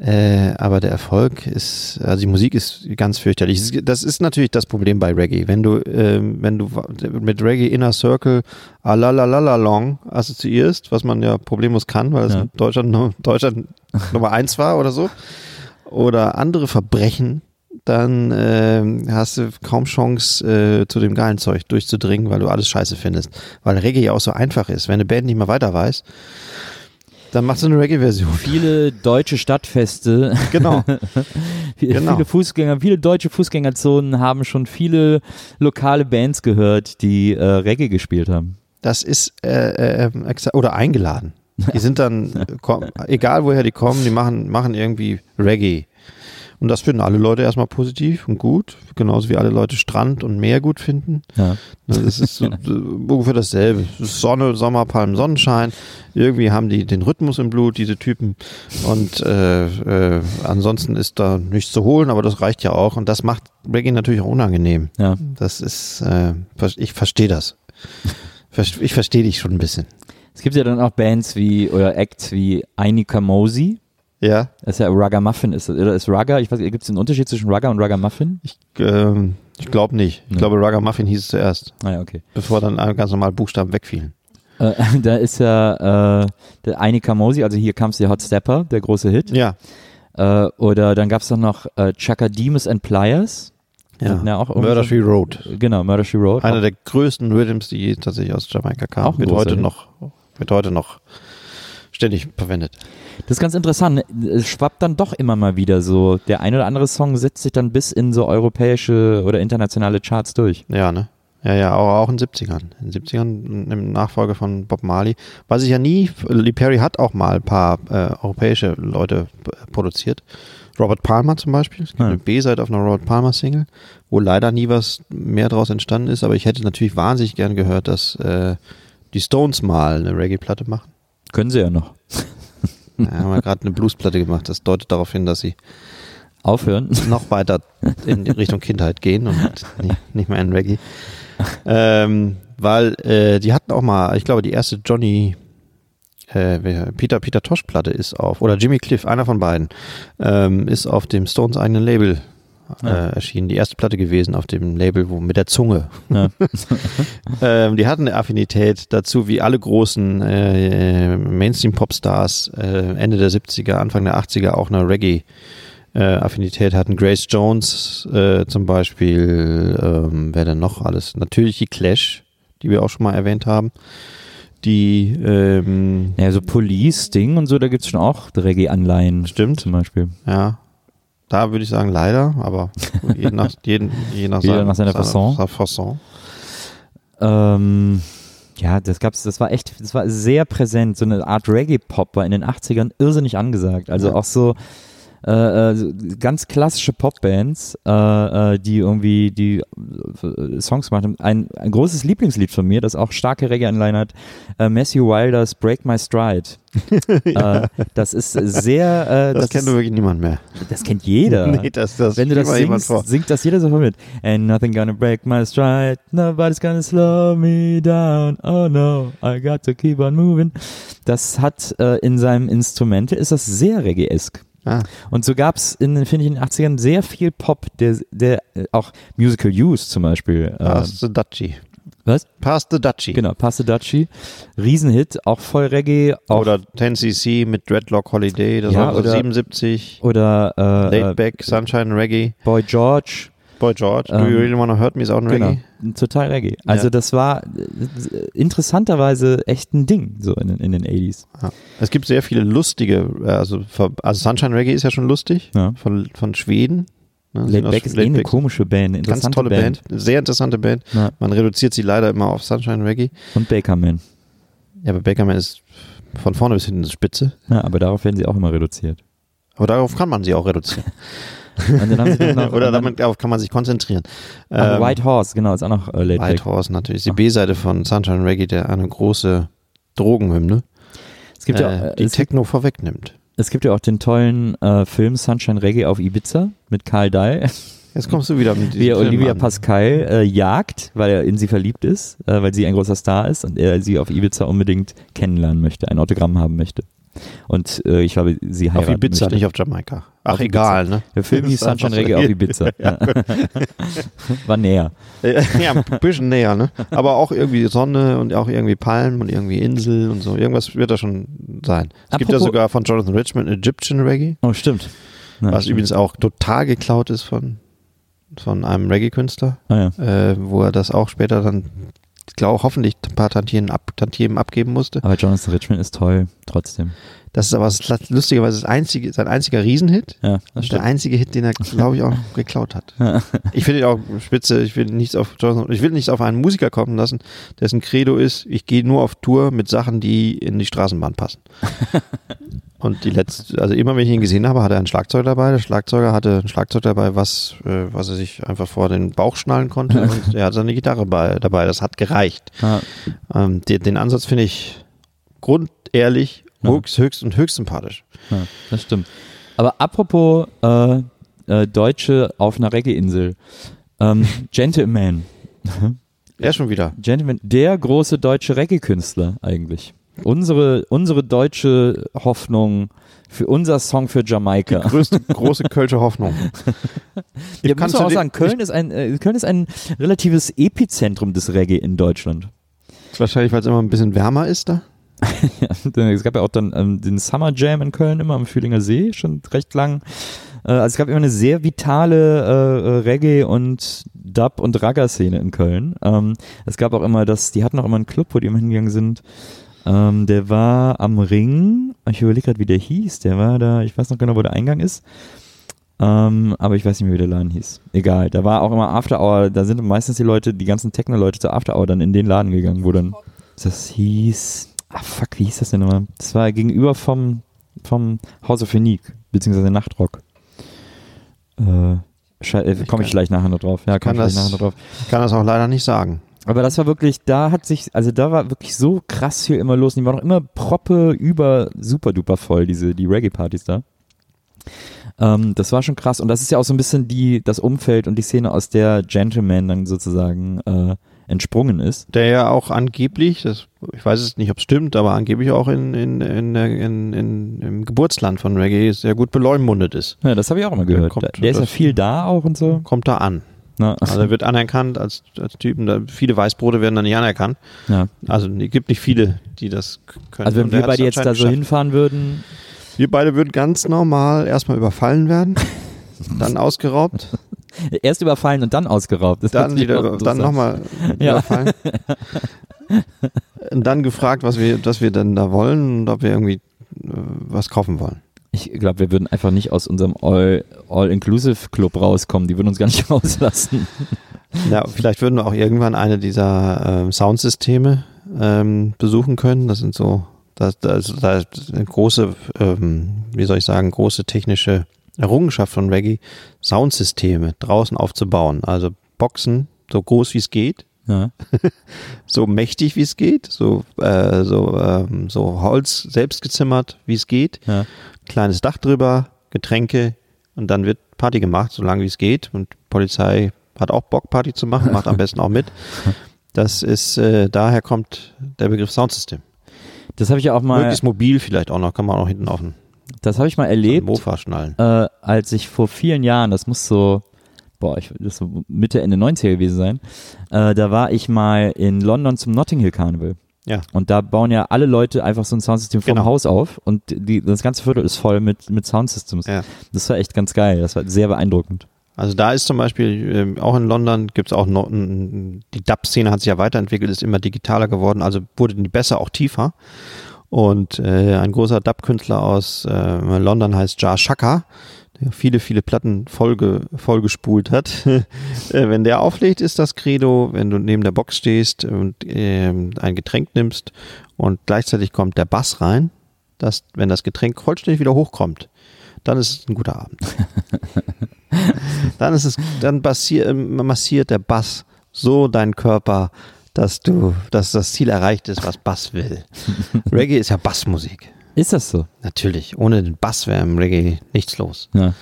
Äh, aber der Erfolg ist, also die Musik ist ganz fürchterlich. Das ist natürlich das Problem bei Reggae. Wenn du, ähm, wenn du mit Reggae Inner Circle Alalalalong assoziierst, was man ja problemlos kann, weil es Ja. in Deutschland, Deutschland Nummer eins war oder so, oder andere Verbrechen, dann ähm, hast du kaum Chance, äh, zu dem geilen Zeug durchzudringen, weil du alles scheiße findest. Weil Reggae ja auch so einfach ist. Wenn eine Band nicht mehr weiter weiß, dann machst du eine Reggae-Version. Viele deutsche Stadtfeste, Genau. viele Genau. Fußgänger, viele deutsche Fußgängerzonen haben schon viele lokale Bands gehört, die äh, Reggae gespielt haben. Das ist äh, äh, oder eingeladen. Die sind dann, äh, komm, egal woher die kommen, die machen, machen irgendwie Reggae. Und das finden alle Leute erstmal positiv und gut, genauso wie alle Leute Strand und Meer gut finden. Ja. Das ist so, äh, ungefähr dasselbe. Sonne, Sommerpalmen, Sonnenschein. Irgendwie haben die den Rhythmus im Blut, diese Typen. Und äh, äh, ansonsten ist da nichts zu holen, aber das reicht ja auch. Und das macht Reggae natürlich auch unangenehm. Ja. Das ist, äh, ich verstehe das. Ich verstehe dich schon ein bisschen. Es gibt ja dann auch Bands wie oder Acts wie Ainika Mosi. Ja, Das ist ja Ragamuffin. Ist, oder ist Raga, ich weiß gibt es einen Unterschied zwischen Raga und Ragamuffin? ich, ähm, ich glaube nicht. Ich Nee. glaube, Ragamuffin hieß es zuerst, Ah ja, okay. bevor dann ganz normal Buchstaben wegfielen. Äh, da ist ja äh, der Ainika Mosi, also hier kam es der Hot Stepper, der große Hit. Ja, Äh, oder dann gab es doch noch äh, Chakademus and Pliers. ja. Ja, auch Murder She Road. Genau, Murder She Wrote. Einer der größten Rhythms, die tatsächlich aus Jamaika kamen. Auch wird heute noch, wird heute noch ständig verwendet. Das ist ganz interessant. Es schwappt dann doch immer mal wieder so. Der ein oder andere Song setzt sich dann bis in so europäische oder internationale Charts durch. Ja, ne? Ja, ja, auch, auch in den 70ern. In den 70ern im Nachfolger von Bob Marley. Weiß ich ja nie, Lee Perry hat auch mal ein paar äh, europäische Leute p- produziert. Robert Palmer zum Beispiel. Es gibt eine B-Seite auf einer Robert Palmer Single, wo leider nie was mehr draus entstanden ist, aber ich hätte natürlich wahnsinnig gern gehört, dass äh, die Stones mal eine Reggae-Platte machen. Können sie ja noch. Ja, haben wir gerade eine Bluesplatte gemacht. Das deutet darauf hin, dass sie Aufhören. noch weiter in Richtung Kindheit gehen und nicht, nicht mehr in Reggae. Ähm, weil äh, die hatten auch mal, ich glaube, die erste Johnny äh, Peter Peter Tosh Platte ist auf oder Jimmy Cliff, einer von beiden, ähm, ist auf dem Stones eigenen Label äh, Ja. erschienen. Die erste Platte gewesen auf dem Label, wo mit der Zunge. Ja. ähm, die hatten eine Affinität dazu, wie alle großen äh, Mainstream-Popstars äh, Ende der 70er, Anfang der 80er auch eine Reggae- äh, Affinität hatten. Grace Jones äh, zum Beispiel, ähm, wer denn noch alles? Natürlich die Clash, die wir auch schon mal erwähnt haben. Die, ähm, Ja, so Police, Ding und so, da gibt's schon auch Reggae-Anleihen. Stimmt. Zum Beispiel. ja, da würde ich sagen leider, aber je nach, jeden, je nach, seinem- nach seiner Fasson. seiner Fasson. Ähm, ja, das gab's, das war echt, das war sehr präsent. So eine Art Reggae-Pop war in den 80ern irrsinnig angesagt. Also Ja. auch so, äh, äh, ganz klassische Popbands, äh, äh, die irgendwie die Songs gemacht haben. Ein, ein großes Lieblingslied von mir, das auch starke Reggae-Anleihen hat, äh, Matthew Wilders Break My Stride. ja. äh, das ist sehr. Äh, das, das kennt ist, wirklich niemand mehr. Das kennt jeder. nee, das, das Wenn du das singst, singt das jeder sofort mit. Ain't nothing gonna break my stride, nobody's gonna slow me down. Oh no, I got to keep on moving. Das hat äh, in seinem Instrumente ist das sehr reggae-esk. Ah. Und so gab es in, finde ich, in den 80ern sehr viel Pop, der, der äh, auch Musical Use zum Beispiel. Pass the Dutchie. Was? Pass the Dutchie. Genau, Pass the Dutchie. Riesenhit, auch voll Reggae. Auch oder 10cc mit Dreadlock Holiday, das ja, war oder, 77. Oder äh, Laid Back, Sunshine Reggae. Boy George. Boy George, Do You ähm, Really Wanna Hurt Me ist auch ein genau, Reggae. Total Reggae. Also ja. das war äh, interessanterweise echt ein Ding so in, in den 80s. Ja. Es gibt sehr viele lustige, also, also Sunshine Reggae ist ja schon lustig, ja. Von, von Schweden. Ne, Laidback ist eh eine komische Band, eine Ganz tolle Band. Band. sehr interessante Band. Man reduziert sie leider immer auf Sunshine Reggae. Und Bakerman. Ja, aber Bakerman ist von vorne bis hinten Spitze. Ja, aber darauf werden sie auch immer reduziert. Aber darauf kann man sie auch reduzieren. Oder damit, darauf kann man sich konzentrieren. Ähm, White Horse, genau, ist auch noch äh, White Back. Horse natürlich. Die B-Seite von Sunshine Reggae, der eine große Drogenhymne, es gibt äh, ja, äh, die Techno gibt, vorwegnimmt. Es gibt ja auch den tollen äh, Film Sunshine Reggae auf Ibiza mit Karl Dall. Jetzt kommst du wieder mit Wie Olivia an. Pascal äh, jagt, weil er in sie verliebt ist, äh, weil sie ein großer Star ist und er sie auf Ibiza unbedingt kennenlernen möchte, ein Autogramm haben möchte. Und äh, ich glaube, sie heiraten Auf Ibiza, möchte. nicht auf Jamaika. Ach, auf egal, Ibiza. ne? Der Film hieß Sunshine Reggae auf Ibiza. ja, War näher. Ja, ein bisschen näher, ne? Aber auch irgendwie Sonne und auch irgendwie Palmen und irgendwie Insel und so. Irgendwas wird da schon sein. Es Apropos gibt ja sogar von Jonathan Richmond Egyptian Reggae. Oh, stimmt. Ja, was stimmt. übrigens auch total geklaut ist von, von einem Reggae-Künstler, ah, ja. äh, wo er das auch später dann glaube, hoffentlich ein paar Tantiemen, ab, Tantiemen abgeben musste. Aber Jonathan Richmond ist toll, trotzdem. Das ist aber lustigerweise das einzige, sein einziger Riesenhit. Ja. Der einzige Hit, den er, glaube ich, auch geklaut hat. ich finde ihn auch spitze. Ich will nichts auf Jonathan, ich will nichts auf einen Musiker kommen lassen, dessen Credo ist, ich gehe nur auf Tour mit Sachen, die in die Straßenbahn passen. Und die letzte, also immer wenn ich ihn gesehen habe, hatte er ein Schlagzeug dabei. Der Schlagzeuger hatte ein Schlagzeug dabei, was, äh, was er sich einfach vor den Bauch schnallen konnte. und er hatte seine Gitarre bei, dabei. Das hat gereicht. Ähm, die, den Ansatz finde ich grundehrlich. Höchst, höchst und höchst sympathisch. Ja, das stimmt. Aber apropos äh, äh, Deutsche auf einer Reggae-Insel. Ähm, Gentleman. er schon wieder. Gentleman, der große deutsche Reggae-Künstler eigentlich. Unsere, unsere deutsche Hoffnung für unser Song für Jamaika. Die größte, große Kölsche Hoffnung. Ich ja, muss auch sagen, Köln ist, ein, äh, Köln ist ein relatives Epizentrum des Reggae in Deutschland. Wahrscheinlich, weil es immer ein bisschen wärmer ist da. es gab ja auch dann ähm, den Summer Jam in Köln immer am Fühlinger See, schon recht lang. Äh, also es gab immer eine sehr vitale äh, äh Reggae- und Dub- und Ragga-Szene in Köln. Ähm, es gab auch immer das, die hatten auch immer einen Club, wo die immer hingegangen sind. Ähm, der war am Ring. Ich überlege gerade, wie der hieß. Der war da, ich weiß noch genau, wo der Eingang ist. Ähm, aber ich weiß nicht mehr, wie der Laden hieß. Egal. Da war auch immer After Hour. Da sind meistens die Leute, die ganzen Techno-Leute zur After Hour dann in den Laden gegangen, wo dann das hieß. Ah, fuck, wie hieß das denn nochmal? Das war gegenüber vom, vom House of Unique, beziehungsweise Nachtrock. Äh, äh komme ich gleich nachher noch drauf. Ja, kann ich nachher noch drauf. Ich kann das auch leider nicht sagen. Aber das war wirklich, da hat sich, also da war wirklich so krass hier immer los. Und die waren auch immer proppe über super duper voll, diese, die Reggae-Partys da. Ähm, das war schon krass. Und das ist ja auch so ein bisschen die, das Umfeld und die Szene, aus der Gentleman dann sozusagen äh, entsprungen ist. Der ja auch angeblich, das, ich weiß es nicht, ob es stimmt, aber angeblich auch in, in, in, in, in, im Geburtsland von Reggae sehr gut beleumundet ist. Ja, das habe ich auch immer gehört. Kommt, der ist ja viel da auch und so. Kommt da an. Na. Also er wird anerkannt als, als Typen. Da, viele Weißbrote werden da nicht anerkannt. Ja. Also es gibt nicht viele, die das können. Also wenn wir beide jetzt da so hinfahren würden. Wir beide würden ganz normal erstmal überfallen werden, dann ausgeraubt. Erst überfallen und dann ausgeraubt. Das dann wieder, dann nochmal ja. überfallen. und dann gefragt, was wir, was wir denn da wollen und ob wir irgendwie äh, was kaufen wollen. Ich glaube, wir würden einfach nicht aus unserem All-Inclusive-Club All rauskommen. Die würden uns gar nicht rauslassen. Ja, vielleicht würden wir auch irgendwann eine dieser ähm, Soundsysteme ähm, besuchen können. Das sind so, da, da, große, ähm, wie soll ich sagen, große technische Errungenschaft von Reggae, Soundsysteme draußen aufzubauen. Also Boxen so groß wie es geht, Ja. so mächtig wie es geht, so, äh, so, ähm, so Holz selbst gezimmert wie es geht, Ja. kleines Dach drüber, Getränke und dann wird Party gemacht, so lange wie es geht. Und Polizei hat auch Bock, Party zu machen, macht am besten auch mit. Das ist, äh, daher kommt der Begriff Soundsystem. Das habe ich ja auch mal, Möglichst mobil vielleicht auch noch, kann man auch hinten auf den das habe ich mal erlebt. Mofa schnallen. äh, als ich vor vielen Jahren, das muss so, boah, ich, das so Mitte, Ende 90er gewesen sein, äh, da war ich mal in London zum Notting Hill Carnival. Ja. Und da bauen ja alle Leute einfach so ein Soundsystem vom Genau. Haus auf und die, das ganze Viertel ist voll mit, mit Soundsystems. Ja. Das war echt ganz geil, das war sehr beeindruckend. Also da ist zum Beispiel, ähm, auch in London gibt es auch noch, n- die Dub-Szene hat sich ja weiterentwickelt, ist immer digitaler geworden, also wurde die besser, auch tiefer. Und äh, ein großer Dub-Künstler aus äh, London heißt Jar Shaka, der viele, viele Platten vollge, vollgespult hat. äh, wenn der auflegt, ist das Credo, wenn du neben der Box stehst und ähm, ein Getränk nimmst und gleichzeitig kommt der Bass rein, dass, wenn das Getränk vollständig wieder hochkommt, dann ist es ein guter Abend. dann ist es, dann passier, massiert der Bass so deinen Körper, dass du, dass das Ziel erreicht ist, was Bass will. Reggae ist ja Bassmusik. Ist das so? Natürlich. Ohne den Bass wäre im Reggae nichts los. Ja.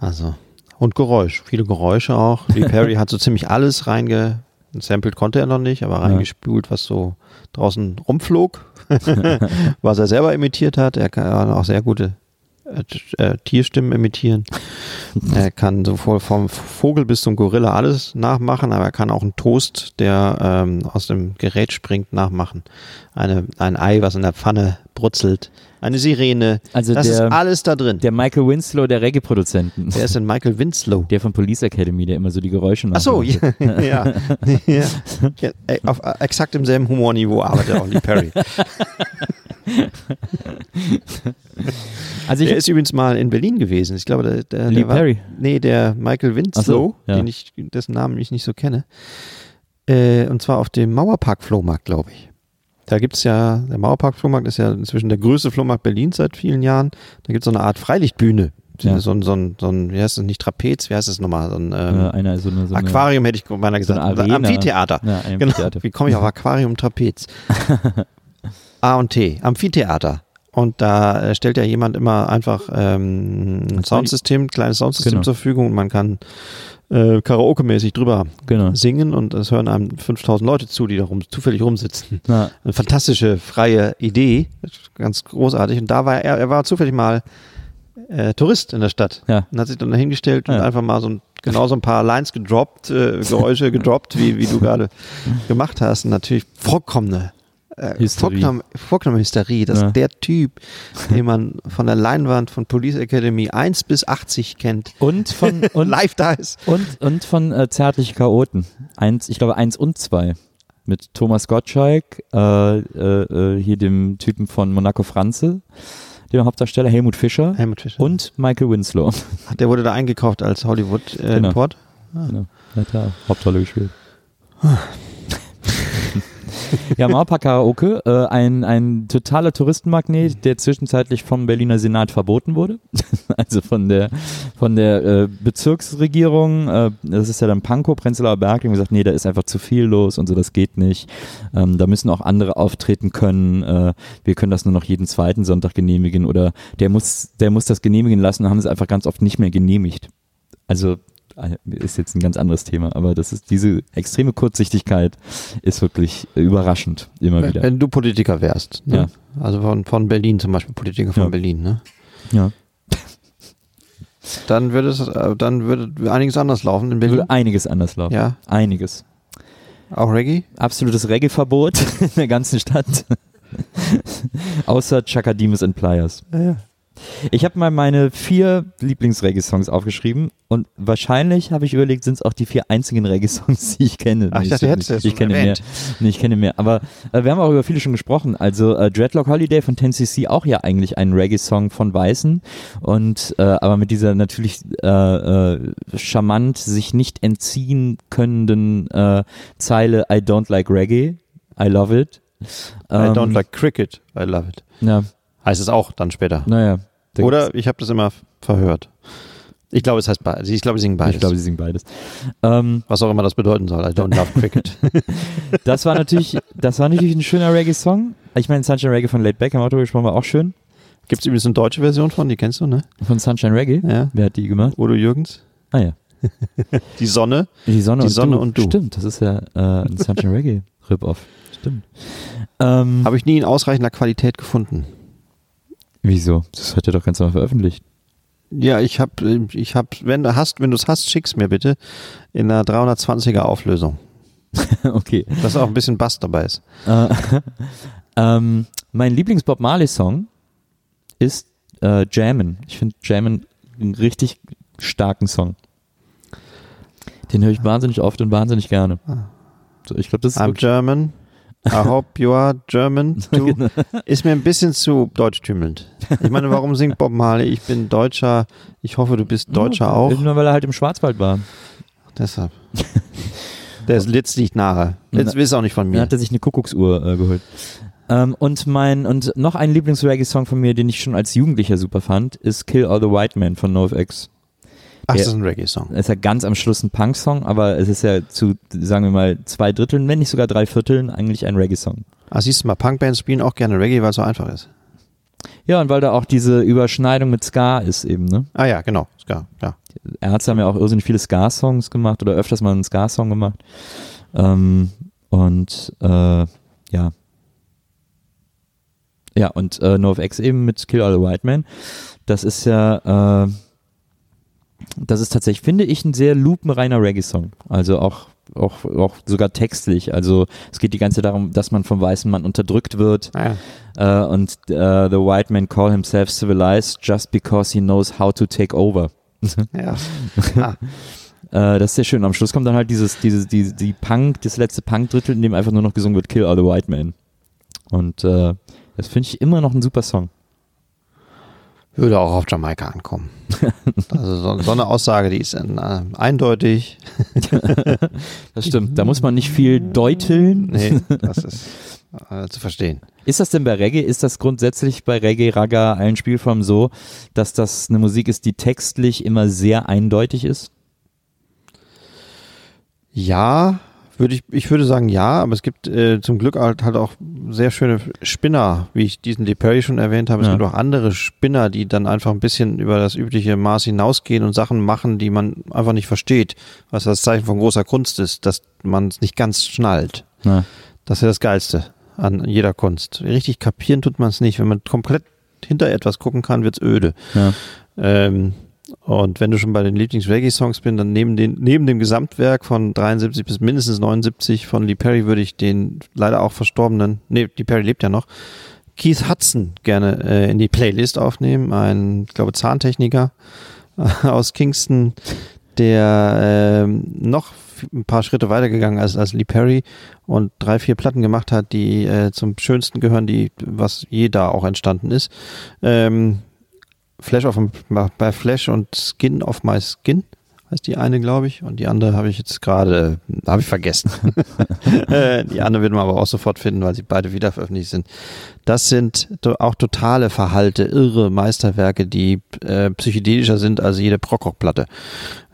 Also. Und Geräusch. Viele Geräusche auch. Lee Perry hat so ziemlich alles reinge, sampled konnte er noch nicht, aber reingespült, was so draußen rumflog. was er selber imitiert hat. Er kann auch sehr gute äh, Tierstimmen imitieren. er kann sowohl vom Vogel bis zum Gorilla alles nachmachen, aber er kann auch einen Toast, der ähm, aus dem Gerät springt, nachmachen. Eine, ein Ei, was in der Pfanne brutzelt. Eine Sirene. Also das der- ist alles da drin. Der Michael Winslow der Reggae-Produzenten. Der ist in Michael Winslow. Der von Police Academy, der immer so die Geräusche Ach so, nachmacht. ja, ja, ja. ja. äh, Auf exakt demselben Humorniveau arbeitet auch Lee Perry. Also ich Der ist übrigens mal in Berlin gewesen. Ich glaube, der, der, Lee der war, Perry. Nee, der Michael Winslow, so, ja. den ich, dessen Namen ich nicht so kenne. Äh, und zwar auf dem Mauerpark-Flohmarkt, glaube ich. Da gibt's ja, der Mauerpark-Flohmarkt ist ja inzwischen der größte Flohmarkt Berlins seit vielen Jahren. Da gibt's so eine Art Freilichtbühne. Ja. So, ein, so, ein, so ein, wie heißt es, nicht Trapez, wie heißt es nochmal? So ein äh, ähm, so eine, Aquarium hätte ich beinahe so gesagt. Amphitheater. Ja, Genau. Amphitheater. Wie komme ich auf Aquarium Trapez? A und T, Amphitheater. Und da äh, stellt ja jemand immer einfach ähm, ein Soundsystem, ein kleines Soundsystem Genau. zur Verfügung und man kann äh, Karaoke-mäßig drüber Genau. singen und es hören einem 5000 Leute zu, die da rum, zufällig rumsitzen. Na, Eine fantastische, freie Idee, ganz großartig. Und da war er, er war zufällig mal äh, Tourist in der Stadt Ja. und hat sich dann dahingestellt und Ja. einfach mal so ein, genau so ein paar Lines gedroppt, äh, Geräusche gedroppt, wie, wie du gerade gemacht hast. Und natürlich vollkommene, äh, vollkommene Hysterie, dass Ja. der Typ, den man von der Leinwand von Police Academy 1 bis 80 kennt, und von und, live da ist. und, und von äh, Zärtliche Chaoten. Eins, ich glaube eins und zwei. Mit Thomas Gottschalk, äh, äh, äh, hier dem Typen von Monaco Franze, dem Hauptdarsteller Helmut Fischer Helmut Fischer. und Michael Winslow. Der wurde da eingekauft als Hollywood-Import. Äh, Genau. Import. Genau. Hat da Hauptrolle gespielt. ja, Mauerpark Karaoke, äh, ein, ein totaler Touristenmagnet, der zwischenzeitlich vom Berliner Senat verboten wurde. also von der, von der äh, Bezirksregierung, äh, das ist ja dann Pankow, Prenzlauer Berg, die haben gesagt, nee, da ist einfach zu viel los und so, das geht nicht. Ähm, da müssen auch andere auftreten können. Äh, wir können das nur noch jeden zweiten Sonntag genehmigen oder der muss, der muss das genehmigen lassen, haben es einfach ganz oft nicht mehr genehmigt. Also ist jetzt ein ganz anderes Thema, aber das ist diese extreme Kurzsichtigkeit ist wirklich überraschend immer Wenn, wieder. wenn du Politiker wärst. Ne? Also von, von Berlin zum Beispiel, Politiker von Ja. Berlin. Ne? Ja. Dann würde es, äh, dann würde einiges anders laufen in Berlin. Würde einiges anders laufen. Ja. Einiges. Auch Reggae? Absolutes Reggae-Verbot in der ganzen Stadt. Außer Chakadimus and Pliers. Ja. Ich habe mal meine vier Lieblings-Reggae-Songs aufgeschrieben und wahrscheinlich habe ich überlegt, sind es auch die vier einzigen Reggae-Songs, die ich kenne. Ach, ich dachte, hättest du ich kenne erwähnt. mehr. Nee, ich kenne mehr. Aber äh, wir haben auch über viele schon gesprochen. Also äh, Dreadlock Holiday von 10cc auch ja eigentlich ein Reggae-Song von Weißen und äh, aber mit dieser natürlich äh, äh, charmant sich nicht entziehen könnenden äh, Zeile I don't like Reggae, I love it. I don't Ähm, like cricket, I love it. Ja, Heißt es auch dann später. naja. Oder ich habe das immer verhört. Ich glaube, es heißt beides. Ich glaube, sie singen beides. Ich glaube, sie singen beides. Ähm, Was auch immer das bedeuten soll. I don't love cricket. das war natürlich, das war natürlich ein schöner Reggae-Song. Ich meine, Sunshine Reggae von Late Back, haben wir drüber gesprochen, war auch schön. Gibt es übrigens eine deutsche Version von, die kennst du, ne? Von Sunshine Reggae. Ja. Wer hat die gemacht? Udo Jürgens. Ah ja. Die Sonne. Die Sonne, Die und, Sonne du. und du. Stimmt, das ist ja äh, ein Sunshine Reggae Rip-Off. Stimmt. Ähm, Habe ich nie in ausreichender Qualität gefunden. Wieso? Das hat er doch ganz normal veröffentlicht. Ja, ich habe, ich hab, wenn du hast, wenn du es hast, schick's mir bitte in einer 320er Auflösung, okay. dass auch ein bisschen Bass dabei ist. Äh, ähm, mein Lieblings-Bob Marley-Song ist äh, Jammin. Ich finde Jammin einen richtig starken Song. Den höre ich wahnsinnig oft und wahnsinnig gerne. So, ich glaube, das ist I'm German. I hope you are German too. Genau. Ist mir ein bisschen zu deutschtümelnd. Ich meine, warum singt Bob Marley? Ich bin Deutscher. Ich hoffe, du bist Deutscher auch. Nur weil er halt im Schwarzwald war. Deshalb. Der Litz liegt nahe. Litz ist auch nicht von Dann mir. hat er sich eine Kuckucksuhr äh, geholt. Ähm, und mein und noch ein Lieblings-Reggae-Song von mir, den ich schon als Jugendlicher super fand, ist Kill All the White Men von NoFX. Ach, das Ja. ist ein Reggae-Song. ist ja ganz am Schluss ein Punk-Song, aber es ist ja zu, sagen wir mal, zwei Dritteln, wenn nicht sogar drei Vierteln, eigentlich ein Reggae-Song. Ah, siehst du mal, Punkbands spielen auch gerne Reggae, weil es so einfach ist. Ja, und weil da auch diese Überschneidung mit Ska ist eben, ne? Ah ja, genau. Ska, ja. Ärzte haben ja auch irrsinnig viele Ska-Songs gemacht oder öfters mal einen Ska-Song gemacht. Ähm, und äh, ja. Ja, und äh, NoFX eben mit Kill All the White Men. Das ist ja, äh, das ist tatsächlich, finde ich, ein sehr lupenreiner Reggae-Song. Also auch, auch, auch sogar textlich. Also es geht die ganze Zeit darum, dass man vom weißen Mann unterdrückt wird. Ah. Äh, und äh, the white man call himself civilized just because he knows how to take over. ja. Ah, Äh, das ist sehr schön. Am Schluss kommt dann halt dieses, dieses, die, die Punk, das letzte Punk-Drittel, in dem einfach nur noch gesungen wird, Kill all the white men. Und äh, das finde ich immer noch ein super Song. Würde auch auf Jamaika ankommen. Also so, so eine Aussage, die ist äh, eindeutig. Das stimmt. Da muss man nicht viel deuteln. Nee, das ist äh, zu verstehen. Ist das denn bei Reggae, ist das grundsätzlich bei Reggae, Raga, allen Spielformen so, dass das eine Musik ist, die textlich immer sehr eindeutig ist? Ja, würde ich, ich würde sagen ja, aber es gibt äh, zum Glück halt, halt auch sehr schöne Spinner, wie ich diesen Lee Perry schon erwähnt habe. Es Ja. gibt auch andere Spinner, die dann einfach ein bisschen über das übliche Maß hinausgehen und Sachen machen, die man einfach nicht versteht, was das Zeichen von großer Kunst ist, dass man es nicht ganz schnallt. Na, Das ist ja das Geilste an jeder Kunst. Richtig kapieren tut man es nicht. Wenn man komplett hinter etwas gucken kann, wird's öde. ja. Ähm, und wenn du schon bei den Lieblings-Reggae-Songs bist, dann neben, den, neben dem Gesamtwerk von 73 bis mindestens 79 von Lee Perry würde ich den leider auch verstorbenen, nee, Lee Perry lebt ja noch, Keith Hudson gerne äh, in die Playlist aufnehmen. Ein, ich glaube, Zahntechniker äh, aus Kingston, der ähm, noch ein paar Schritte weitergegangen ist als Lee Perry und drei, vier Platten gemacht hat, die äh, zum schönsten gehören, die, was je da auch entstanden ist. Ähm, Flash of bei Flash und Skin of My Skin heißt die eine, glaube ich, und die andere habe ich jetzt gerade, habe ich vergessen. Äh, die andere wird man aber auch sofort finden, weil sie beide wieder veröffentlicht sind. Das sind auch totale Verhalte, irre Meisterwerke, die äh, psychedelischer sind als jede Prog-Rock-Platte.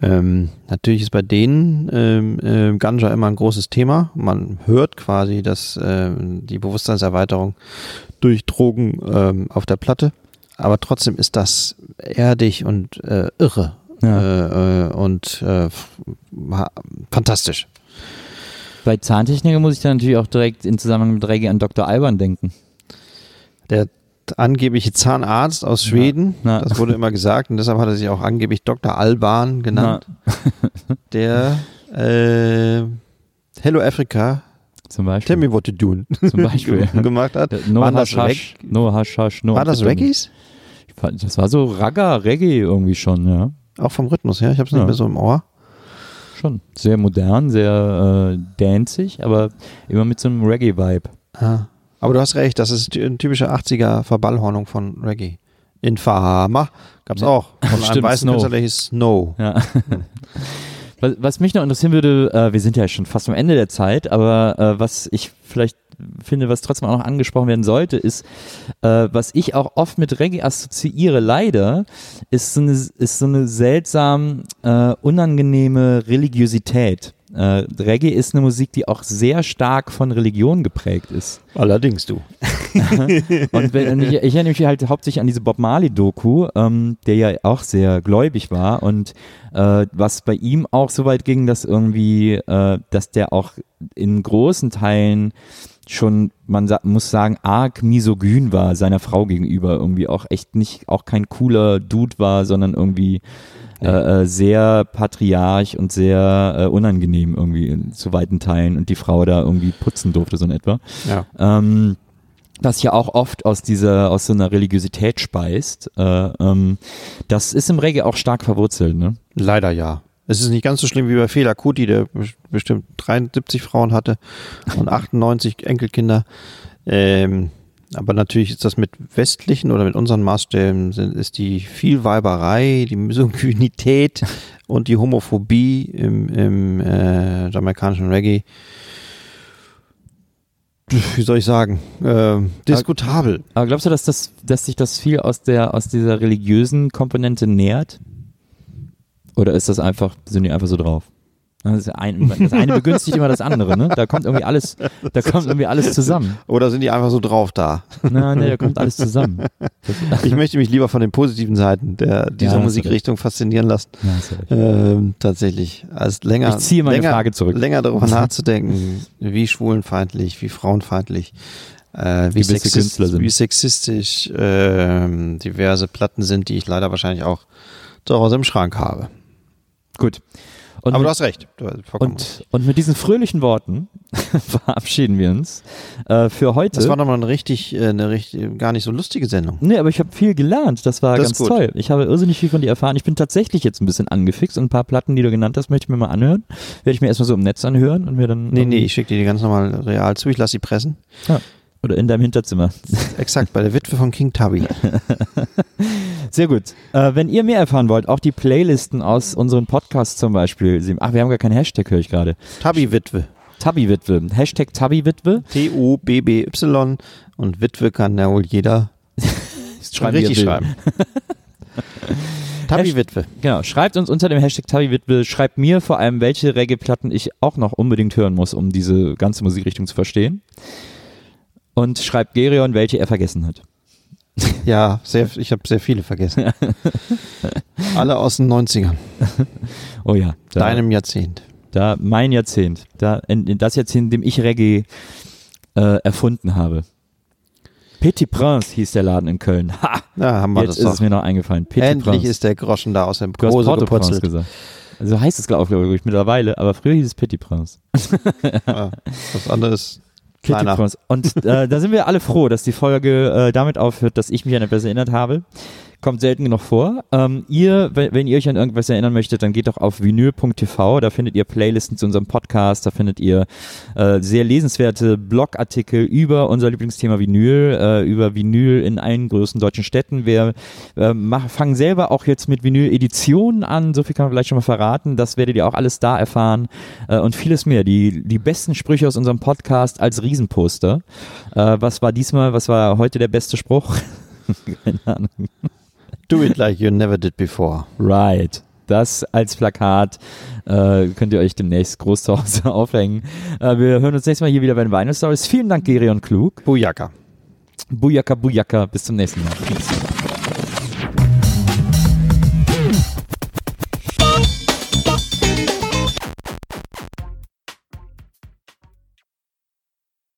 Ähm, natürlich ist bei denen ähm, äh, Ganja immer ein großes Thema. Man hört quasi, dass äh, die Bewusstseinserweiterung durch Drogen ähm, auf der Platte aber trotzdem ist das erdig und äh, irre Ja. äh, äh, und äh, fantastisch. Bei Zahntechniker muss ich dann natürlich auch direkt in Zusammenhang mit Reggae an Dr. Alban denken. Der angebliche Zahnarzt aus Schweden, Na. das wurde immer gesagt und deshalb hat er sich auch angeblich Dr. Alban genannt, der äh, Hello Africa, Zum Beispiel. tell me what to do Zum Beispiel. gemacht hat. No Waren das, Hasch, Reg no Hasch, no war das Amphetamin. Das war so Ragga, Reggae irgendwie schon, ja. Auch vom Rhythmus her, ich habe es Ja. nicht mehr so im Ohr. Schon. Sehr modern, sehr äh, danzig, aber immer mit so einem Reggae-Vibe. Ah. Aber du hast recht, das ist eine typische 80er Verballhornung von Reggae. Infama gab's Ja. auch. Von einem weißen Snow. Künstler, der hieß Snow. Ja. Was, was mich noch interessieren würde, äh, wir sind ja schon fast am Ende der Zeit, aber äh, was ich vielleicht finde, was trotzdem auch noch angesprochen werden sollte, ist, äh, was ich auch oft mit Reggae assoziiere, leider, ist so eine, ist so eine seltsam äh, unangenehme Religiosität. Äh, Reggae ist eine Musik, die auch sehr stark von Religion geprägt ist. Allerdings du. Und wenn, ich, ich erinnere mich halt hauptsächlich an diese Bob Marley-Doku, ähm, der ja auch sehr gläubig war und äh, was bei ihm auch so weit ging, dass irgendwie, äh, dass der auch in großen Teilen schon, man sa muss sagen, arg misogyn war seiner Frau gegenüber, irgendwie auch echt nicht, auch kein cooler Dude war, sondern irgendwie äh, äh, sehr patriarch und sehr äh, unangenehm irgendwie in, zu weiten Teilen und die Frau da irgendwie putzen durfte, so in etwa. Ja. Ähm, was ja auch oft aus dieser, aus so einer Religiosität speist. Äh, ähm, das ist im Reggae auch stark verwurzelt, ne? Leider ja. Es ist nicht ganz so schlimm wie bei Fela Kuti, der bes- bestimmt 73 Frauen hatte und 98 Enkelkinder. Ähm, aber natürlich ist das mit westlichen oder mit unseren Maßstäben sind, ist die Vielweiberei, die Misogynität und die Homophobie im, im äh, jamaikanischen Reggae, wie soll ich sagen, äh, diskutabel. Aber glaubst du, dass das, dass sich das viel aus der, aus dieser religiösen Komponente nährt? Oder ist das einfach, sind die einfach so drauf? Das, ein, das eine begünstigt immer das andere, ne? Da kommt irgendwie alles, da kommt irgendwie alles zusammen. Oder sind die einfach so drauf da? Na, ne, da kommt alles zusammen. Ich möchte mich lieber von den positiven Seiten der, dieser du Musikrichtung faszinieren lassen. ja. Ähm, tatsächlich, als länger, Ich ziehe meine länger, Frage zurück. länger darüber nachzudenken, wie schwulenfeindlich, wie frauenfeindlich, äh, wie, Gewisse sexist, Künstler sind. wie sexistisch ähm, diverse Platten sind, die ich leider wahrscheinlich auch zu Hause im Schrank habe. Gut. Und Aber du hast recht. Du hast recht. und, und mit diesen fröhlichen Worten verabschieden wir uns äh, für heute. Das war nochmal eine richtig, äh, eine richtig, gar nicht so lustige Sendung. Nee, aber ich habe viel gelernt. Das war Das ganz toll. Ich habe irrsinnig viel von dir erfahren. Ich bin tatsächlich jetzt ein bisschen angefixt und ein paar Platten, die du genannt hast, möchte ich mir mal anhören. Werde ich mir erstmal so im Netz anhören und mir dann. Nee, nee, ich schicke dir die ganz normal real zu, ich lasse sie pressen. Oder in deinem Hinterzimmer. Exakt, bei der Witwe von King Tubby. Sehr gut. Äh, wenn ihr mehr erfahren wollt, auch die Playlisten aus unseren Podcasts zum Beispiel. Ach, wir haben gar keinen Hashtag, höre ich gerade. Tubby-Witwe. Tabby-Witwe. Hashtag Tabby-Witwe. T-U-B-B-Y und Witwe kann ja wohl jeder Schreiben, richtig schreiben. Tabi-Witwe. Genau, schreibt uns unter dem Hashtag Tabi-Witwe, schreibt mir vor allem, welche Reggae-Platten ich auch noch unbedingt hören muss, um diese ganze Musikrichtung zu verstehen. Und schreibt Gerion, welche er vergessen hat. Ja, sehr, ich habe sehr viele vergessen. Alle aus den 90ern, Oh ja, da, deinem Jahrzehnt. da mein Jahrzehnt, da in, das Jahrzehnt, in dem ich Reggae äh, erfunden habe. Petit Prince hieß der Laden in Köln. Ha! Ja, haben wir Jetzt das ist doch. es mir noch eingefallen. Petit Endlich Prince. ist der Groschen da aus dem Port-au-Prince geputzelt. gesagt. Also heißt es, glaube ich, mittlerweile, aber früher hieß es Petit Prince. Ja, das andere ist kleiner. Und äh, da sind wir alle froh, dass die Folge äh, damit aufhört, dass ich mich an etwas erinnert habe. Kommt selten genug vor. Ähm, ihr, wenn, wenn ihr euch an irgendwas erinnern möchtet, dann geht doch auf vinyl.tv, da findet ihr Playlisten zu unserem Podcast, da findet ihr äh, sehr lesenswerte Blogartikel über unser Lieblingsthema Vinyl, äh, über Vinyl in allen größten deutschen Städten. Wir äh, fangen selber auch jetzt mit Vinyl-Editionen an, so viel kann man vielleicht schon mal verraten, das werdet ihr auch alles da erfahren äh, und vieles mehr. Die, die besten Sprüche aus unserem Podcast als Riesenposter. Äh, was war diesmal, was war heute der beste Spruch? Keine Ahnung. Do it like you never did before. Right. Das als Plakat äh, könnt ihr euch demnächst groß zu Hause aufhängen. Äh, wir hören uns nächstes Mal hier wieder bei den Vinyl Stories. Vielen Dank, Gerion Klug. Bujaka. Bujaka, Bujaka. Bis zum nächsten Mal. Peace.